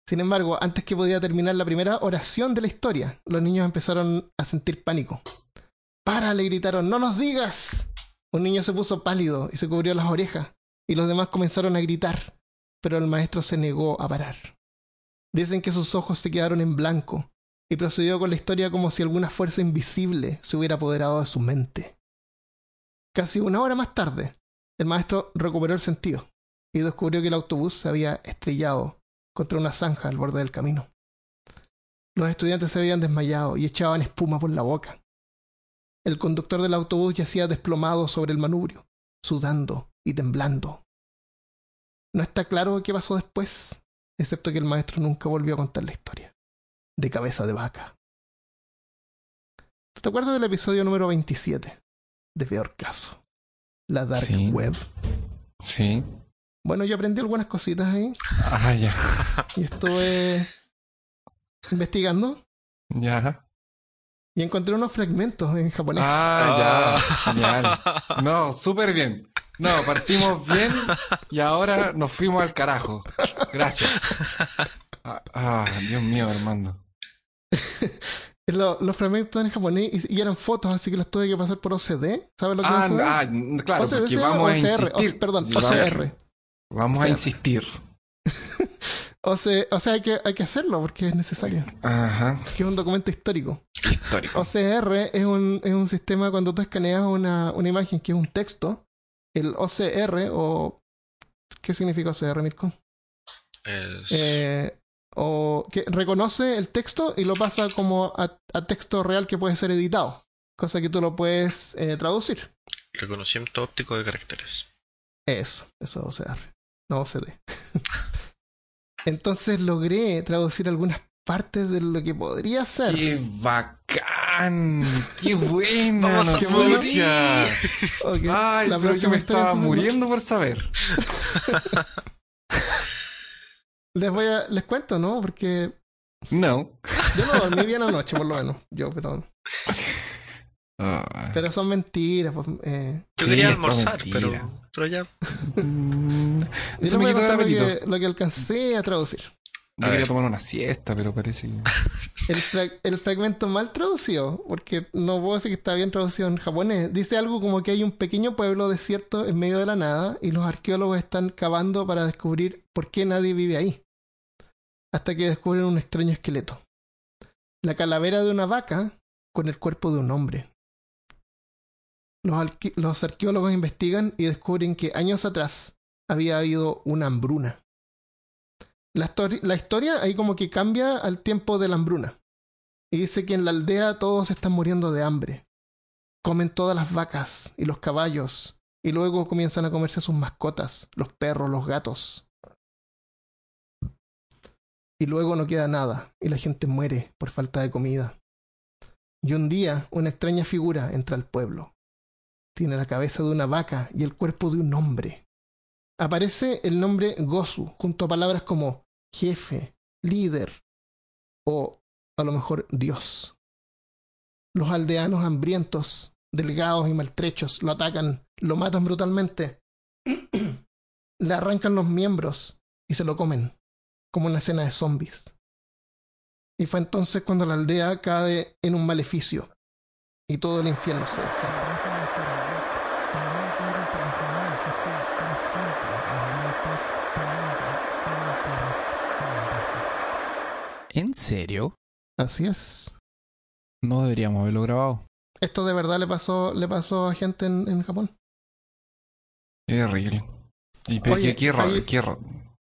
Sin embargo, antes que podía terminar la primera oración de la historia, los niños empezaron a sentir pánico. ¡Para! le gritaron, ¡no nos digas! Un niño se puso pálido y se cubrió las orejas, y los demás comenzaron a gritar, pero el maestro se negó a parar. Dicen que sus ojos se quedaron en blanco, y procedió con la historia como si alguna fuerza invisible se hubiera apoderado de su mente. Casi una hora más tarde, el maestro recuperó el sentido y descubrió que el autobús se había estrellado contra una zanja al borde del camino. Los estudiantes se habían desmayado y echaban espuma por la boca. El conductor del autobús yacía desplomado sobre el manubrio, sudando y temblando. No está claro qué pasó después, excepto que el maestro nunca volvió a contar la historia. De cabeza de vaca. ¿Te acuerdas del episodio número 27? De Peor Caso. La Dark Sí. Web. Sí. Bueno, yo aprendí algunas cositas ahí Ah, ya. [laughs] y estuve investigando Ya. y encontré unos fragmentos en japonés. Ah, ya. Genial. No, súper bien. No, partimos bien y ahora nos fuimos al carajo. Gracias. Ah, ah, Dios mío, Armando. Lo- los fragmentos están en japonés y, y eran fotos, así que los tuve que pasar por OCD. ¿Sabes lo que Ah, es OCD? ah, claro, OCD, porque vamos a insistir. o- perdón, Vamos- OCR. Vamos a insistir. O sea, o sea hay, que, hay que hacerlo porque es necesario. Ajá. Que es un documento histórico. Histórico. OCR es un, es un sistema cuando tú escaneas una, una imagen que es un texto. El OCR, o. ¿Qué significa OCR, Mirko? Es- Eh, o que reconoce el texto y lo pasa como a, a texto real que puede ser editado. Cosa que tú lo puedes eh, traducir. Reconocimiento óptico de caracteres. Eso, eso es OCR, no OCD. [laughs] Entonces logré traducir algunas partes de lo que podría ser. ¡Qué bacán! ¡Qué [laughs] buena Vamos a noticia! Ok, Ay, la pero yo próxima me estaba muriendo por saber. [laughs] Les voy a, les cuento, ¿no? Porque No. yo no dormí bien anoche, por lo menos. Yo, perdón. Ah. Pero son mentiras. Pues, eh. Yo Sí, quería almorzar, pero, pero ya. Mm, Eso me quitó el apetito. que, lo que alcancé a traducir. Yo A quería ver. tomar una siesta, pero parece que... El, fra- el fragmento mal traducido, porque no puedo decir que está bien traducido en japonés, dice algo como que hay un pequeño pueblo desierto en medio de la nada y los arqueólogos están cavando para descubrir por qué nadie vive ahí. Hasta que descubren un extraño esqueleto. La calavera de una vaca con el cuerpo de un hombre. Los, arque- los arqueólogos investigan y descubren que años atrás había habido una hambruna. La, la historia ahí como que cambia al tiempo de la hambruna. Y dice que en la aldea todos están muriendo de hambre. Comen todas las vacas y los caballos. Y luego comienzan a comerse sus mascotas, los perros, los gatos. Y luego no queda nada, y la gente muere por falta de comida. Y un día una extraña figura entra al pueblo. Tiene la cabeza de una vaca y el cuerpo de un hombre. Aparece el nombre Gosu junto a palabras como jefe, líder o a lo mejor Dios. Los aldeanos hambrientos, delgados y maltrechos lo atacan, lo matan brutalmente, [clears throat] le arrancan los miembros y se lo comen, como una escena de zombies. Y fue entonces cuando la aldea cae en un maleficio y todo el infierno se desata. ¿En serio? Así es. No deberíamos haberlo grabado. Esto de verdad le pasó, le pasó a gente en, en Japón. Es horrible. Y pero Oye, qué, raro.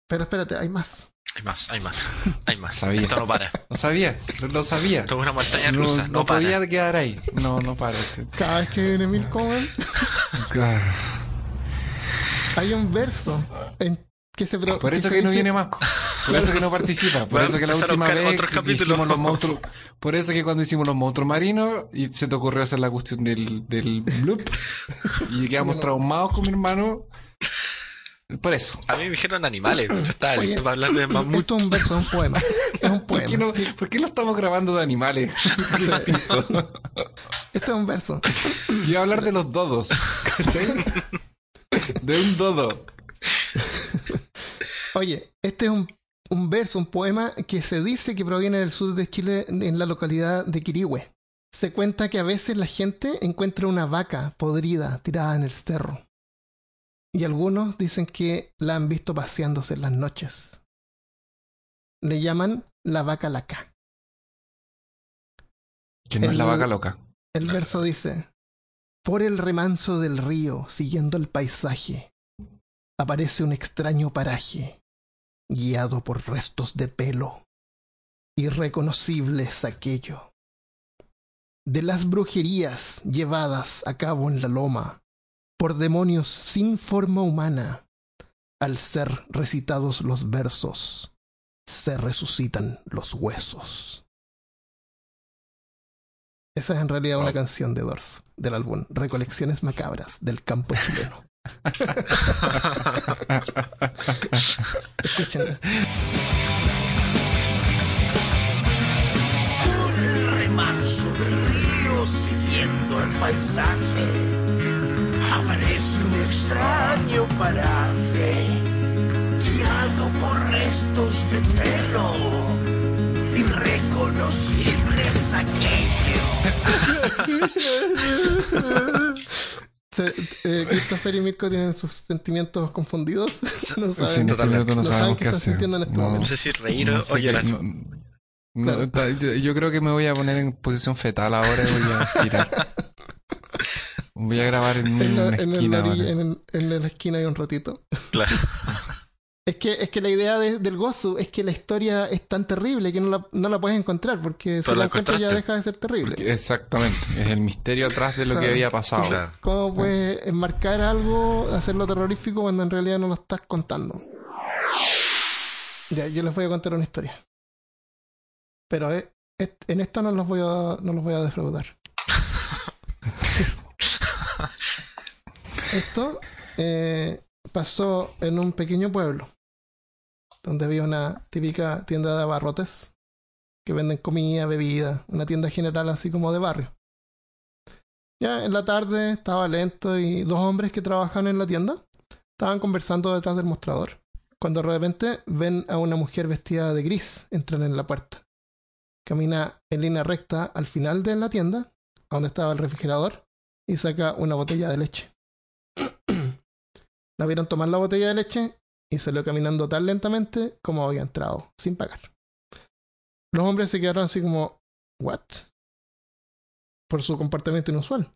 Pero espérate, hay más. Hay más, hay más, [laughs] hay más. Sabía. Esto no para. Lo sabía, lo, lo sabía. Esto es una montaña rusa. no No, para. podía quedar ahí. No, no para. este. Cada vez que viene Ah, [laughs] hay un verso en que se pro- Por eso se que no viene más. Por eso que no participa. Por Voy eso que la última vez que hicimos los monstruos. Por eso que cuando hicimos los monstruos marinos y se te ocurrió hacer la cuestión del, del bloop y quedamos traumados con mi hermano. Por eso. A mí me dijeron animales. Yo estaba Oye, listo para hablar de mamut. Esto es un verso, es un poema. Es un [laughs] ¿Por qué, poema. no, ¿Por qué lo estamos grabando de animales? [laughs] Esto es un verso. Iba a hablar de los dodos. ¿Cachai? De un dodo. Oye, este es un, un verso, un poema que se dice que proviene del sur de Chile, en la localidad de Quirihue. Se cuenta que a veces la gente encuentra una vaca podrida tirada en el cerro. Y algunos dicen que la han visto paseándose en las noches. Le llaman la vaca laca. Que no es la vaca loca. El verso dice, por el remanso del río, siguiendo el paisaje, aparece un extraño paraje, guiado por restos de pelo. Irreconocible es aquello. De las brujerías llevadas a cabo en la loma, por demonios sin forma humana, al ser recitados los versos, se resucitan los huesos. Esa es en realidad una canción de Doors, del álbum Recolecciones Macabras del campo chileno. Escúchenla. Por el remanso del río siguiendo el paisaje aparece un extraño paraje guiado por restos de pelo. Irreconocibles aquello. [laughs] Se- eh, Christopher y Mirko tienen sus sentimientos confundidos. [laughs] no Sí, en saben. este totalmente. no No saben sabemos qué qué están hacer. sintiendo en este No, momento. No sé si reír no o sé qué- llorar. no- no, [laughs] Claro. yo, yo creo que me voy a poner en posición fetal ahora y voy a girar. [laughs] Voy a grabar en, En la, una en la esquina orilla- ahora. en, en la esquina hay un ratito. Claro. Es que, es que la idea de- del Gozu es que la historia es tan terrible que no la, no la puedes encontrar, porque si Pero la la encuentras ya deja de ser terrible. Porque- Exactamente. Es el misterio atrás de lo que había pasado. Claro. ¿Cómo puedes enmarcar algo, hacerlo terrorífico cuando en realidad no lo estás contando? Ya, yo les voy a contar una historia. Pero eh, en esto no los voy a, no los voy a defraudar. [laughs] Esto eh, pasó en un pequeño pueblo, donde había una típica tienda de abarrotes que venden comida, bebida, una tienda general así como de barrio. Ya en la tarde estaba lento y dos hombres que trabajan en la tienda estaban conversando detrás del mostrador. Cuando de repente ven a una mujer vestida de gris entrar en la puerta. Camina en línea recta al final de la tienda, donde estaba el refrigerador, y saca una botella de leche. [clears throat] la vieron tomar la botella de leche y salió caminando tan lentamente como había entrado, sin pagar. Los hombres se quedaron así como, ¿what? por su comportamiento inusual.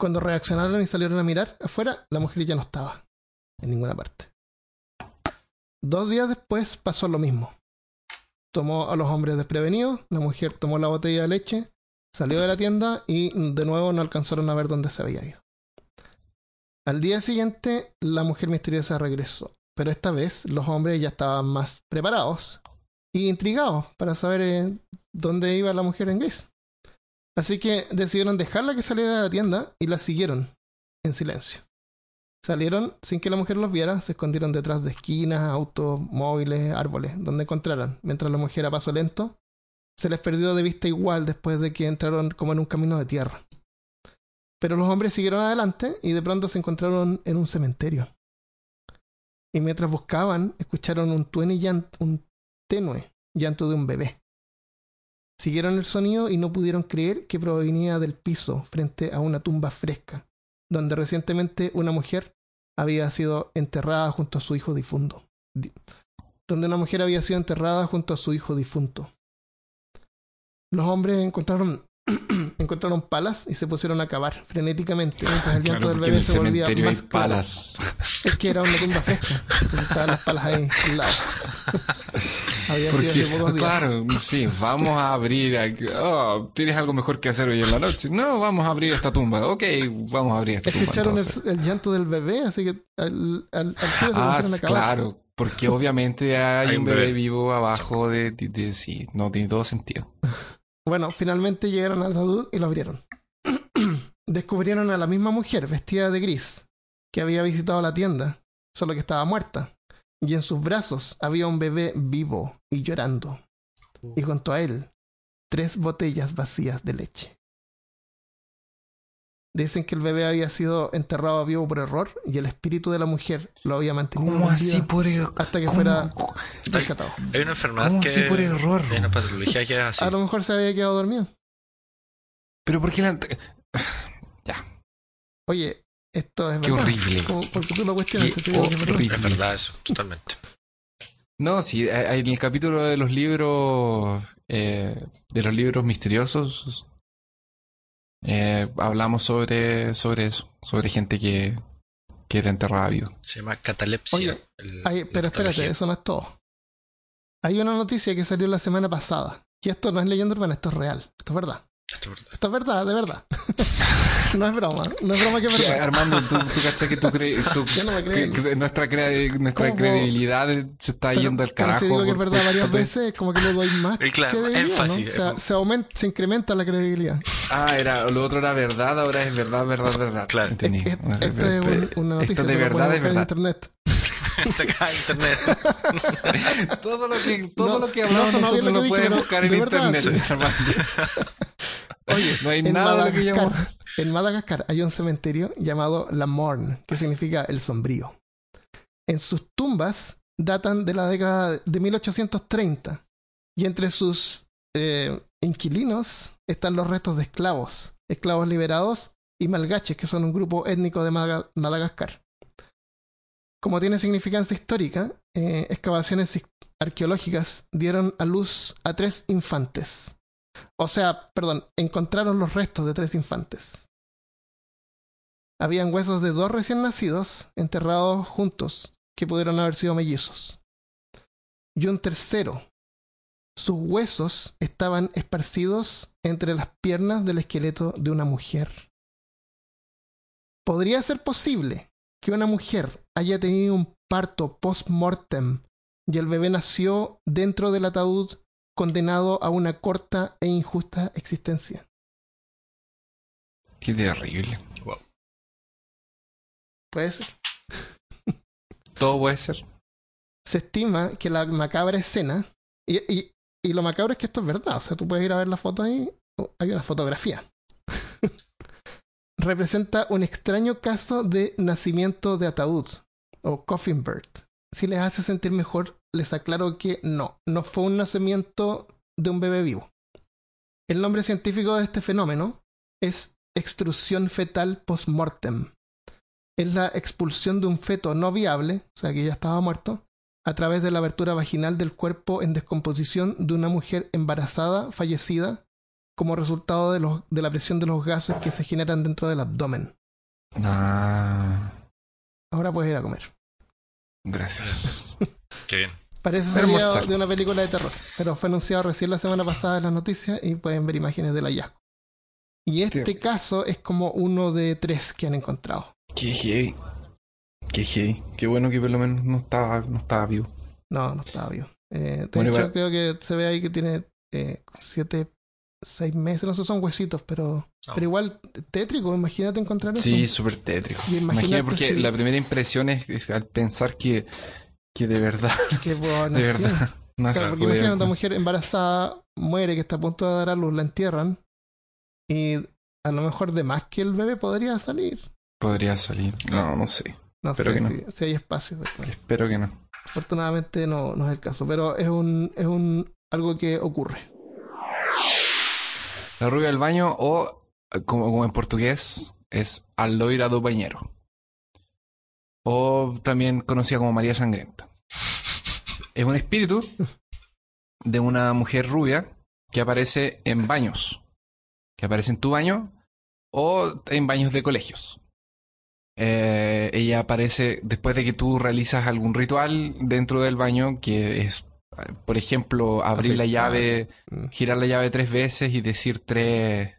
Cuando reaccionaron y salieron a mirar afuera, la mujer ya no estaba en ninguna parte. Dos días después pasó lo mismo. Tomó a los hombres desprevenidos, la mujer tomó la botella de leche, salió de la tienda y de nuevo no alcanzaron a ver dónde se había ido. Al día siguiente, la mujer misteriosa regresó, pero esta vez los hombres ya estaban más preparados y intrigados para saber eh, dónde iba la mujer en gris. Así que decidieron dejarla que saliera de la tienda y la siguieron en silencio. Salieron sin que la mujer los viera, se escondieron detrás de esquinas, autos, móviles, árboles, donde encontraran, mientras la mujer a paso lento se les perdió de vista igual después de que entraron como en un camino de tierra. Pero los hombres siguieron adelante y de pronto se encontraron en un cementerio. Y mientras buscaban, escucharon un, tuene llan- un tenue llanto de un bebé. Siguieron el sonido y no pudieron creer que provenía del piso frente a una tumba fresca, donde recientemente una mujer había sido enterrada junto a su hijo difunto. Di- Donde una mujer había sido enterrada junto a su hijo difunto. Los hombres encontraron, [clears throat] encontraron palas y se pusieron a cavar frenéticamente mientras el llanto Claro, del bebé se volvía hay más claro. palas. Es que era una tumba fresca. Entonces estaban las palas ahí al lado. [laughs] Había sido hace pocos días. claro, sí, vamos a abrir. aquí- Oh, ¿Tienes algo mejor que hacer hoy en la noche? No, vamos a abrir esta tumba. Ok, vamos a abrir esta tumba. Escucharon el, el llanto del bebé, así que al, al, se Ah, pusieron a cavar. claro, porque obviamente [laughs] hay, Hay un un bebé bebé. vivo abajo de, de, de- sí, no tiene todo sentido. [laughs] Bueno, finalmente llegaron al ataúd y lo abrieron. [clears throat] Descubrieron a la misma mujer vestida de gris que había visitado la tienda, solo que estaba muerta. Y en sus brazos había un bebé vivo y llorando. Y junto a él, tres botellas vacías de leche. Dicen que el bebé había sido enterrado vivo por error y el espíritu de la mujer lo había mantenido ¿Cómo así por error? hasta que ¿Cómo- fuera rescatado. Hay una enfermedad ¿Cómo que. así por error? Hay una patología que es así. A lo mejor se había quedado dormido. Pero ¿por qué la... Oye, esto es Qué verdad. horrible. Como- porque tú lo cuestionas. Qué te horrible. Es verdad eso, totalmente. No, sí, hay en el capítulo de los libros, eh, de los libros misteriosos, eh, hablamos sobre, sobre eso, sobre gente que, que era enterrada viva. Se llama catalepsia. Oye, el- pero espérate, eso no es todo. Hay una noticia que salió la semana pasada. Y esto no es leyenda urbana, esto es real. Esto es verdad. Esto es verdad. Esto es verdad, de verdad. [laughs] no es broma. No es broma que es Sí, verdad. Armando, tú, tú cachas que tú crees, [laughs] no me nuestra, cre- nuestra ¿Cómo? credibilidad se está Pero- yendo al pero carajo. si digo que es verdad varias veces, como que le doy más Y claro, énfasis, ¿no? O sea, es- se, aumenta, se incrementa la credibilidad. Ah, era, lo otro era verdad, ahora es verdad, verdad, verdad. Claro. Entendí. Es- es- Esto es un- una noticia. Esto de verdad es buscar en verdad. internet. [laughs] Saca de internet. [laughs] Todo lo que, todo No, lo que no hablamos nosotros lo lo puedes buscar en internet. [laughs] Oye, No hay en nada de lo que Madagascar, llamamos. en Madagascar hay un cementerio llamado La Morne, que significa el sombrío. En sus tumbas datan de la década de 1830 y entre sus eh, inquilinos están los restos de esclavos, esclavos liberados y malgaches, que son un grupo étnico de Madaga- Madagascar. Como tiene significancia histórica, eh, excavaciones arqueológicas dieron a luz a tres infantes. O sea, perdón, encontraron los restos de tres infantes. Habían huesos de dos recién nacidos enterrados juntos, que pudieron haber sido mellizos. Y un tercero. Sus huesos estaban esparcidos entre las piernas del esqueleto de una mujer. ¿Podría ser posible que una mujer haya tenido un parto post-mortem y el bebé nació dentro del ataúd condenado a una corta e injusta existencia? Qué terrible. Wow. Puede ser. [laughs] Todo puede ser. se estima que la macabra escena, y, y, y lo macabro es que esto es verdad, o sea, tú puedes ir a ver la foto ahí, hay una fotografía. Representa un extraño caso de nacimiento de ataúd, o coffin bird. Si les hace sentir mejor, les aclaro que no, no fue un nacimiento de un bebé vivo. El nombre científico de este fenómeno es extrusión fetal post-mortem. Es la expulsión de un feto no viable, o sea que ya estaba muerto, a través de la abertura vaginal del cuerpo en descomposición de una mujer embarazada fallecida como resultado de, los, de la presión de los gases que se generan dentro del abdomen. Ah, Ahora puedes ir a comer. gracias. [laughs] Qué bien. Parece almorzar. de una película de terror, pero fue anunciado recién la semana pasada en las noticias y pueden ver imágenes del hallazgo. Y este caso es como uno de tres que han encontrado. Qué heavy. Qué heavy. Qué bueno que por lo menos no estaba, no estaba vivo. No, no estaba vivo. Eh, de Bueno, hecho, creo que se ve ahí que tiene eh, siete, seis meses, no sé, son huesitos, pero, No. pero igual tétrico, imagínate encontrar eso. Sí, súper tétrico. Imagínate Imagina porque si- la primera impresión es, es al pensar que, que de verdad, [laughs] Qué buena, de sí. verdad, no Claro, porque imagínate una mujer embarazada muere, que está a punto de dar a luz, la entierran y a lo mejor de más que el bebé podría salir. podría salir. No, no sé. No Espero sé que no. si, si hay espacio. pero bueno. Espero que no. Afortunadamente no, no es el caso, pero es un, es un algo que ocurre. La rubia del baño o, eh, como, en portugués, es a loira do bañero. O también conocida como María Sangrenta. Es un espíritu de una mujer rubia que aparece en baños. Que aparece en tu baño o en baños de colegios. Eh, ella aparece después de que tú realizas algún ritual dentro del baño que es, por ejemplo, abrir la llave Mm. girar la llave tres veces y decir tres,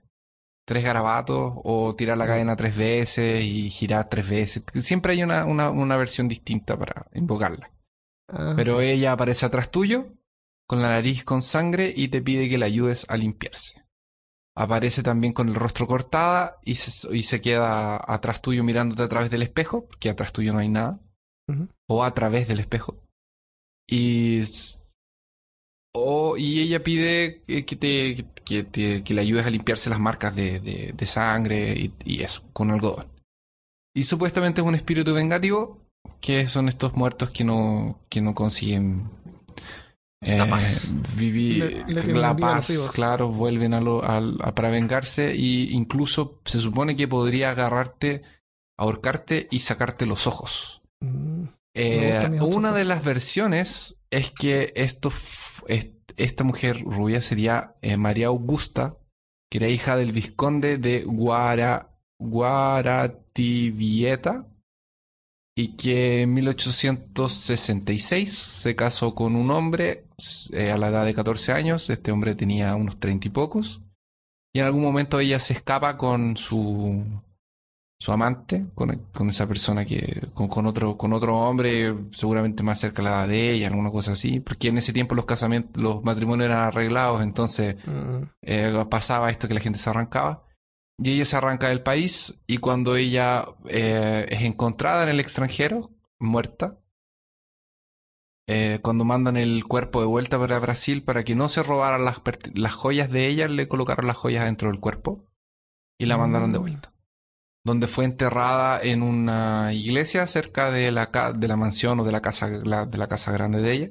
tres garabatos o tirar la Mm. cadena tres veces y girar tres veces. Siempre hay una, una, una versión distinta para invocarla. Ah, Pero ella aparece atrás tuyo con la nariz con sangre y te pide que la ayudes a limpiarse. Aparece también con el rostro cortada y se, y se queda atrás tuyo mirándote a través del espejo, porque atrás tuyo no hay nada. O a través del espejo. Y s- o, y ella pide que te, que, te- que le ayudes a limpiarse las marcas de, de- de sangre y, y eso, con algodón. Y supuestamente es un espíritu vengativo, que son estos muertos que no, que no consiguen La eh, paz. vivir Le- la paz, claro, vuelven a, lo, a- para vengarse y incluso se supone que podría agarrarte, ahorcarte y sacarte los ojos. mm, Eh, una de las versiones es que esto, esta mujer rubia sería eh, María Augusta, que era hija del vizconde de Guara, Guarativieta, y que en 1866 se casó con un hombre eh, a la edad de 14 años. Este hombre tenía unos 30 y pocos. Y en algún momento ella se escapa con su su amante, con, con esa persona que, con, con otro, con otro hombre, seguramente más cerca de la edad de ella, alguna cosa así, porque en ese tiempo los casamientos, los matrimonios eran arreglados, entonces mm, eh, pasaba esto que la gente se arrancaba. Y ella se arranca del país y cuando ella eh, es encontrada en el extranjero, muerta, eh, cuando mandan el cuerpo de vuelta para Brasil para que no se robaran las, las joyas de ella, le colocaron las joyas dentro del cuerpo y la mandaron de Mm. vuelta. Donde fue enterrada en una iglesia cerca de la, de la mansión o de la casa, de la casa grande de ella.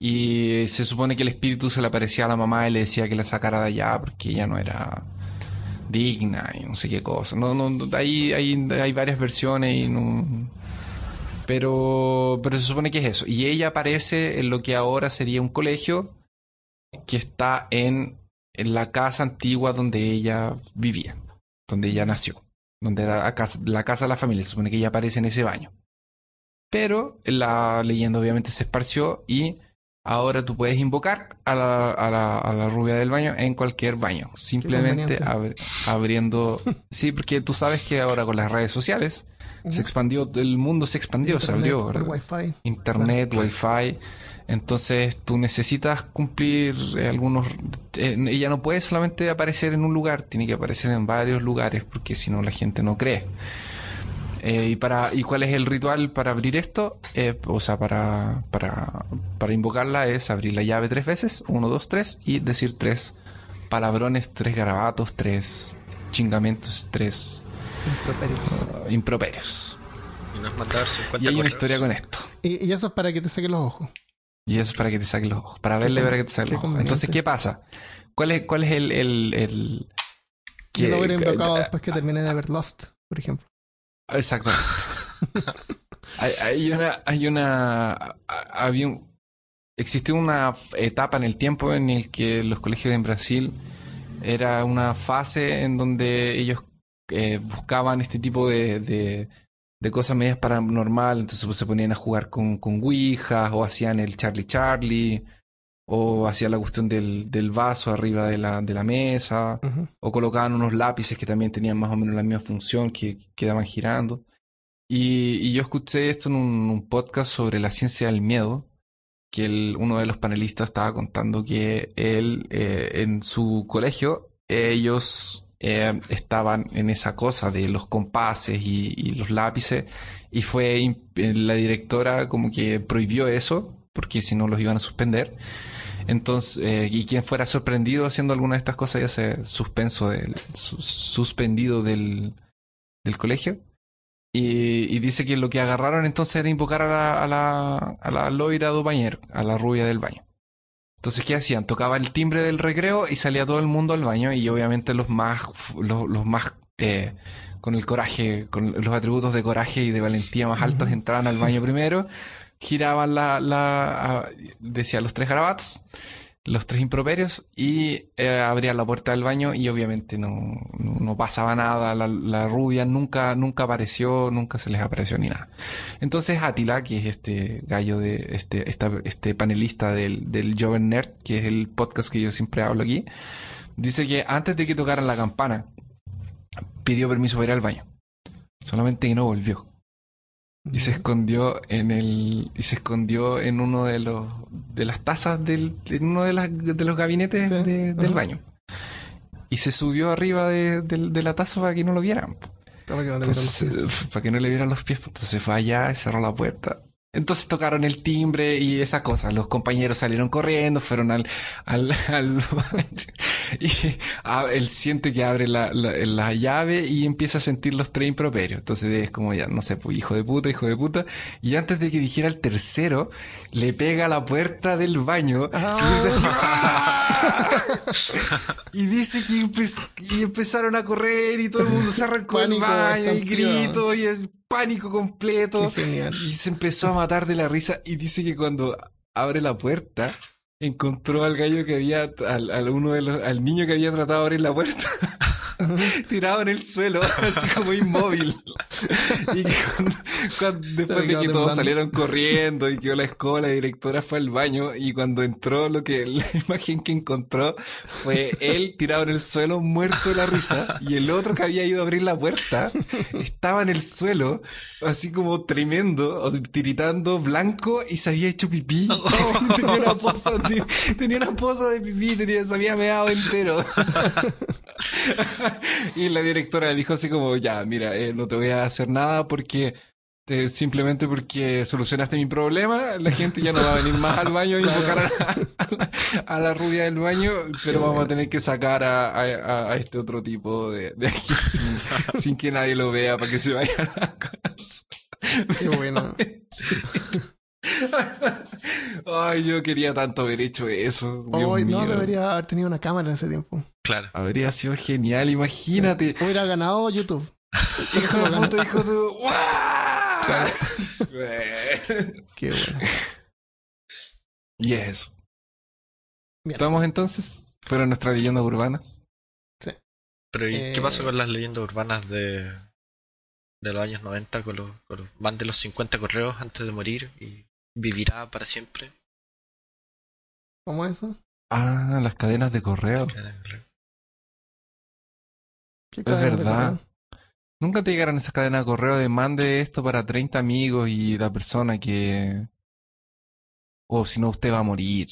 Y se supone que el espíritu se le aparecía a la mamá y le decía que la sacara de allá porque ella no era digna y no sé qué cosa. No, no, hay, hay, hay varias versiones y no... Pero, pero se supone que es eso. Y ella aparece en lo que ahora sería un colegio que está en, en la casa antigua donde ella vivía, donde ella nació, donde la casa, la casa de la familia. Se supone que ella aparece en ese baño. Pero la leyenda obviamente se esparció y ahora tú puedes invocar a la, a la, a la rubia del baño en cualquier baño. Simplemente abri- abriendo... [laughs] Sí, porque tú sabes que ahora con las redes sociales se expandió, el mundo se expandió, se Internet abrió. por ¿verdad? Wi-Fi. internet, wifi. Entonces tú necesitas cumplir eh, algunos... eh, ella no puede solamente aparecer en un lugar, tiene que aparecer en varios lugares porque si no la gente no cree. Eh, y, para, ¿Y cuál es el ritual para abrir esto? Eh, o sea, para, para, para invocarla es abrir la llave tres veces, uno, dos, tres, y decir tres palabrones, tres garabatos, tres chingamentos, tres Improperios. uh, improperios. Y mandar 50 Y hay una historia con esto. Y, y eso es para que te saquen los ojos. Y eso es para que te saquen los ojos. Para verle, para que te saquen qué los ojos. Entonces, ¿qué pasa? ¿Cuál es, cuál es el... el, el Yo que- lo hubiera invocado que- después que termine de ver Lost, por ejemplo. Exactamente. [laughs] hay, hay una... Hay una... Había un... Existió una etapa en el tiempo en el que los colegios en Brasil era una fase en donde ellos eh, buscaban este tipo de, de, de cosas medias paranormal, entonces pues, se ponían a jugar con, con Ouijas o hacían el Charlie Charlie o hacían la cuestión del, del vaso arriba de la, de la mesa o colocaban unos lápices que también tenían más o menos la misma función que que quedaban girando. Y, y yo escuché esto en un, un podcast sobre la ciencia del miedo, que el- uno de los panelistas estaba contando que él eh, en su colegio ellos eh, estaban en esa cosa de los compases y, los lápices y fue eh, la directora como que prohibió eso porque si no los iban a suspender. Entonces, eh, y quien fuera sorprendido haciendo alguna de estas cosas ya se suspenso del, su- suspendido del, del colegio. Y, y dice que lo que agarraron entonces era invocar a la, a la, a la Loira do bañero, a la rubia del baño. Entonces, ¿qué hacían? Tocaba el timbre del recreo y salía todo el mundo al baño y obviamente los más, los, los más, eh, con el coraje, con los atributos de coraje y de valentía más altos entraban al baño primero, giraban la, la, a- decía los tres garabatos, los tres improperios y eh, abrían la puerta del baño y obviamente no, no, pasaba nada, la, la rubia nunca, nunca apareció, nunca se les apareció ni nada. Entonces Atila, que es este gallo de este, esta- este panelista del, del Joven Nerd, que es el podcast que yo siempre hablo aquí, dice que antes de que tocaran la campana, pidió permiso para ir al baño. Solamente que no volvió. Y se escondió en el. Y se escondió en uno de los. de las tazas del. en uno de, las, de los gabinetes Sí, de- del baño. Y se subió arriba de, de- la taza para que no lo vieran. Para que no le vieran los pies. eh, para que no le vieran los pies. Entonces se fue allá y cerró la puerta. Entonces tocaron el timbre y esa cosa. Los compañeros salieron corriendo, fueron al, al, [laughs] al [laughs] y ah, él siente que abre la, la, la llave y empieza a sentir los tres improperios. Entonces es como ya, no sé, pues hijo de puta, hijo de puta. Y antes de que dijera el tercero, le pega a la puerta del baño y grita así, ¡Ah! Y dice que empe- y empezaron a correr y todo el mundo se arrancó Pánico baño y grito y es pánico completo. Genial. Y se empezó a matar de la risa y dice que cuando abre la puerta encontró al gallo que había, al, al uno de los, al niño que había tratado de abrir la puerta [laughs] [laughs] tirado en el suelo, [laughs] así como inmóvil. Y que cuando- cuando- después de que todos temblando. salieron corriendo y quedó la escuela, la directora fue al baño y cuando entró lo que [laughs] la imagen que encontró fue él tirado en el suelo muerto de la risa y el otro que había ido a abrir la puerta estaba en el suelo así como tremendo, tiritando blanco y se había hecho pipí. tenía una poza de, tenía una poza de pipí, tenía, se había meado entero. [laughs] y la directora le dijo así como, ya, mira, eh, no te voy a hacer nada porque Te- simplemente porque solucionaste mi problema, la gente ya no va a venir más al baño a invocar a la, a la- a la rubia del baño, pero vamos a tener que sacar a, a- a este otro tipo de, de aquí [laughs] sin, sin que nadie lo vea para que se vaya a la casa. [laughs] Qué bueno. Ay, yo quería tanto haber hecho eso. Dios Hoy no mío. debería haber tenido una cámara en ese tiempo. Claro. Habría sido genial, imagínate. Hubiera ganado YouTube. [laughs] Hijo de puta, hijo de... ¡Guau! Claro. [laughs] Qué bueno. y eso. Bien. ¿Estamos entonces? ¿Fueron nuestras leyendas urbanas? Pero ¿y Eh, qué pasó con las leyendas urbanas de, de los años 90 con los, con los van de los 50 correos antes de morir y vivirá para siempre? ¿Cómo es eso? Ah, las cadenas de correo. ¿Qué Es verdad. correo? Nunca te llegaron esas cadenas de correo de mande esto para 30 amigos y la persona que... O si no, usted va a morir.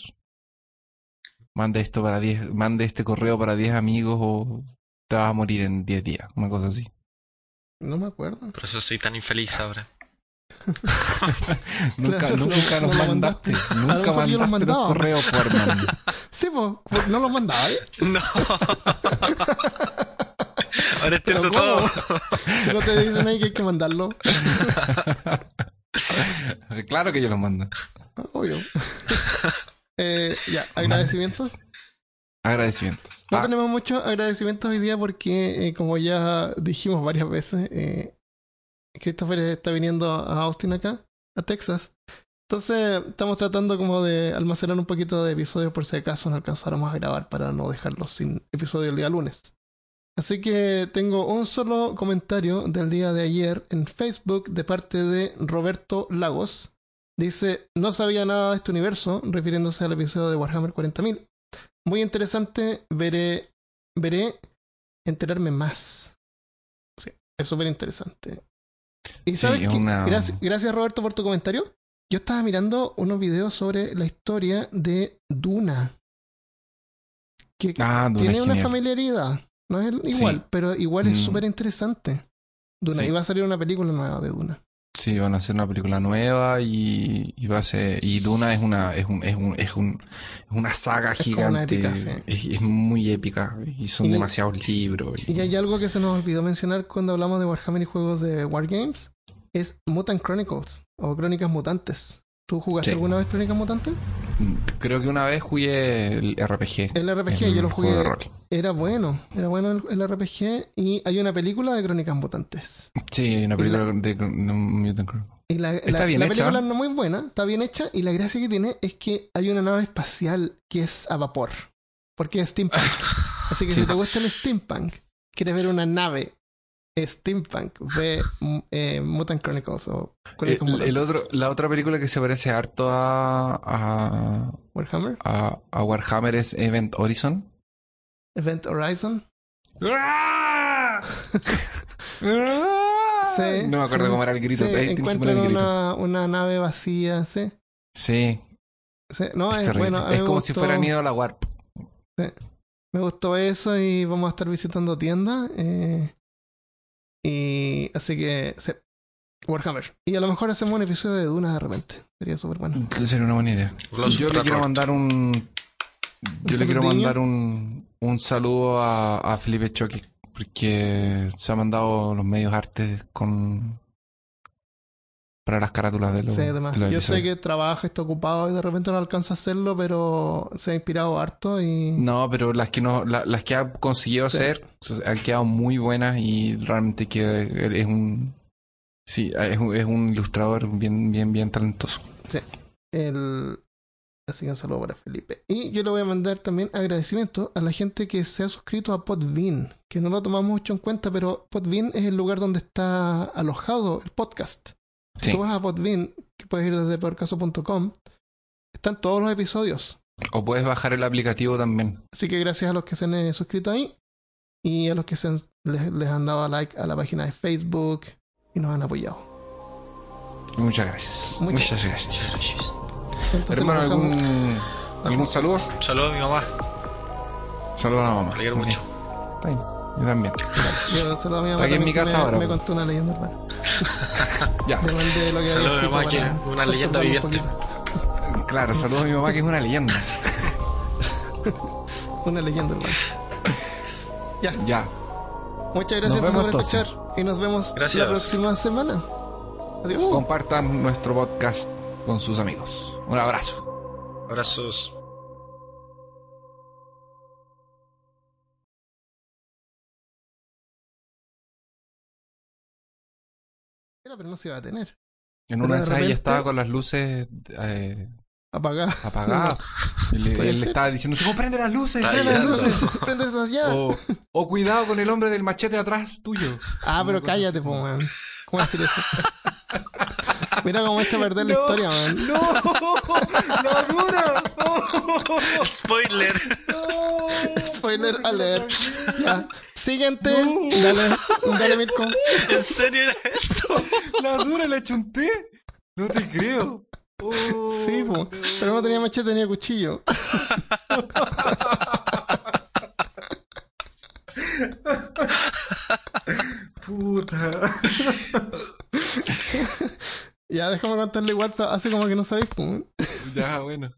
Mande esto para 10... Mande este correo para 10 amigos o te vas a morir en 10 días. Una cosa así. No me acuerdo. Por eso soy tan infeliz ahora. [laughs] Nunca, Claro, nunca no nos lo mandaste. Nunca mandaste los correos, por. [laughs] Sí, pues, no los mandaba, ¿eh? No. [laughs] ahora entiendo todo. Si no te dicen ahí que hay que mandarlo. claro que yo los mando. Obvio. Eh, ya, agradecimientos. Agradecimientos. No Ah, tenemos muchos agradecimientos hoy día porque, eh, como ya dijimos varias veces, eh, Christopher está viniendo a Austin acá, a Texas. Entonces, estamos tratando como de almacenar un poquito de episodios por si acaso no alcanzáramos a grabar para no dejarlos sin episodio el día lunes. Así que tengo un solo comentario del día de ayer en Facebook de parte de Roberto Lagos. Dice, no sabía nada de este universo, refiriéndose al episodio de Warhammer 40.000. Muy interesante, veré, veré enterarme más. Sí, es súper interesante. Y sabes una- gracias, gracias Roberto por tu comentario. Yo estaba mirando unos videos sobre la historia de Duna. Que ah, Duna tiene una genial. familiaridad. No es igual, Sí. pero igual es Mm. súper interesante. Duna, Sí. y va a salir una película nueva de Duna. Sí, van a hacer una película nueva y, y va a ser y Duna es una es un es un es un es una saga Es gigante, una épica, sí. es, es muy épica y son Y- demasiados libros. y- Y hay algo que se nos olvidó mencionar cuando hablamos de Warhammer y juegos de Wargames. Es Mutant Chronicles o Crónicas Mutantes. ¿Tú jugaste Sí. alguna vez Crónicas Mutantes? Creo que una vez jugué el RPG. El RPG, el yo lo jugué. Era bueno, era bueno el, el RPG y hay una película de Crónicas Mutantes. Sí, hay una película de, de Mutant. Y la, Está la- bien la hecha. película no es muy buena, está bien hecha y la gracia que tiene es que hay una nave espacial que es a vapor. Porque es steampunk. [laughs] Así que Sí. si te gusta el steampunk, quieres ver una nave steampunk, ve mm, eh, Mutant Chronicles o Crónicas El, el otro, la otra película que se parece harto a, a, Warhammer, a, a Warhammer es Event Horizon. Event Horizon. [laughs] Sí, no me acuerdo sí. cómo era el grito. Sí, ahí encuentran el grito. una, una nave vacía, sí. Sí, No, es, es, bueno. como si fueran ido a la Warp. Me gustó eso y vamos a estar visitando tiendas. eh, y así que, sí, Warhammer. Y a lo mejor hacemos un episodio de Duna de repente. Sería súper bueno. Sería una buena idea. Los Yo le quiero mandar un. Yo le quiero mandar un, un saludo a, a Felipe Choque, porque se ha mandado los medios artes con. Para las carátulas de los. Sí, además. de los Yo sé que trabaja, está ocupado y de repente no alcanza a hacerlo, pero se ha inspirado harto y. No, pero las que no, la- las que ha conseguido Sí. hacer han quedado muy buenas y realmente que es un. Sí, es un, es un ilustrador bien, bien, bien talentoso. el... Así que un saludo para Felipe. Y yo le voy a mandar también agradecimiento a la gente que se ha suscrito a Podbean, que no lo tomamos mucho en cuenta, pero Podbean es el lugar donde está alojado el podcast. Si Sí. tú vas a Podbean, que puedes ir desde peorcaso.com, están todos los episodios. O puedes bajar el aplicativo también. Así que gracias a los que se han eh, suscrito ahí y a los que se han- les, les han dado like a la página de Facebook y nos han apoyado. Muchas gracias. Muchas Muchas gracias. Entonces, Hermano, ¿algún, ¿algún saludo? Saludos a mi mamá. Saludos a la mamá. Me mucho. Está bien. Yo también. Yo a mi mamá Está aquí en mi casa me, ahora, me pues. contó una leyenda urbana. [laughs] Ya, mandé lo que Saludos a mi mamá, que para una leyenda un viviente. claro, saludo a mi mamá que es una leyenda. [laughs] Una leyenda urbana. Ya, Ya, muchas gracias por escuchar y nos vemos Gracias. la próxima semana. Adiós. compartan nuestro podcast con sus amigos. Un abrazo. Abrazos. Pero no se iba a tener. En Pero una de esas ella estaba con las luces eh, Apagada. apagadas. [laughs] Le- Puede él le ser. estaba diciendo, ¡se prende las luces! Está prende las luces! [laughs] Prende esas ya. O, o cuidado con el hombre del machete atrás tuyo. ah, pero cállate, po, man. ¿Cómo decir eso? [laughs] Mira cómo he hecho perder la No. historia, man. ¡No! ¡La dura! Spoiler. Spoiler alert. Ya. Siguiente. Dale, dale, Mirko. ¿En serio era eso? ¡La dura le chunté! No te creo. Oh, Sí, po. Pero no tenía machete, tenía cuchillo. [laughs] Puta. Ya, déjame contarle igual, hace como que no sabéis, po. Ya, bueno.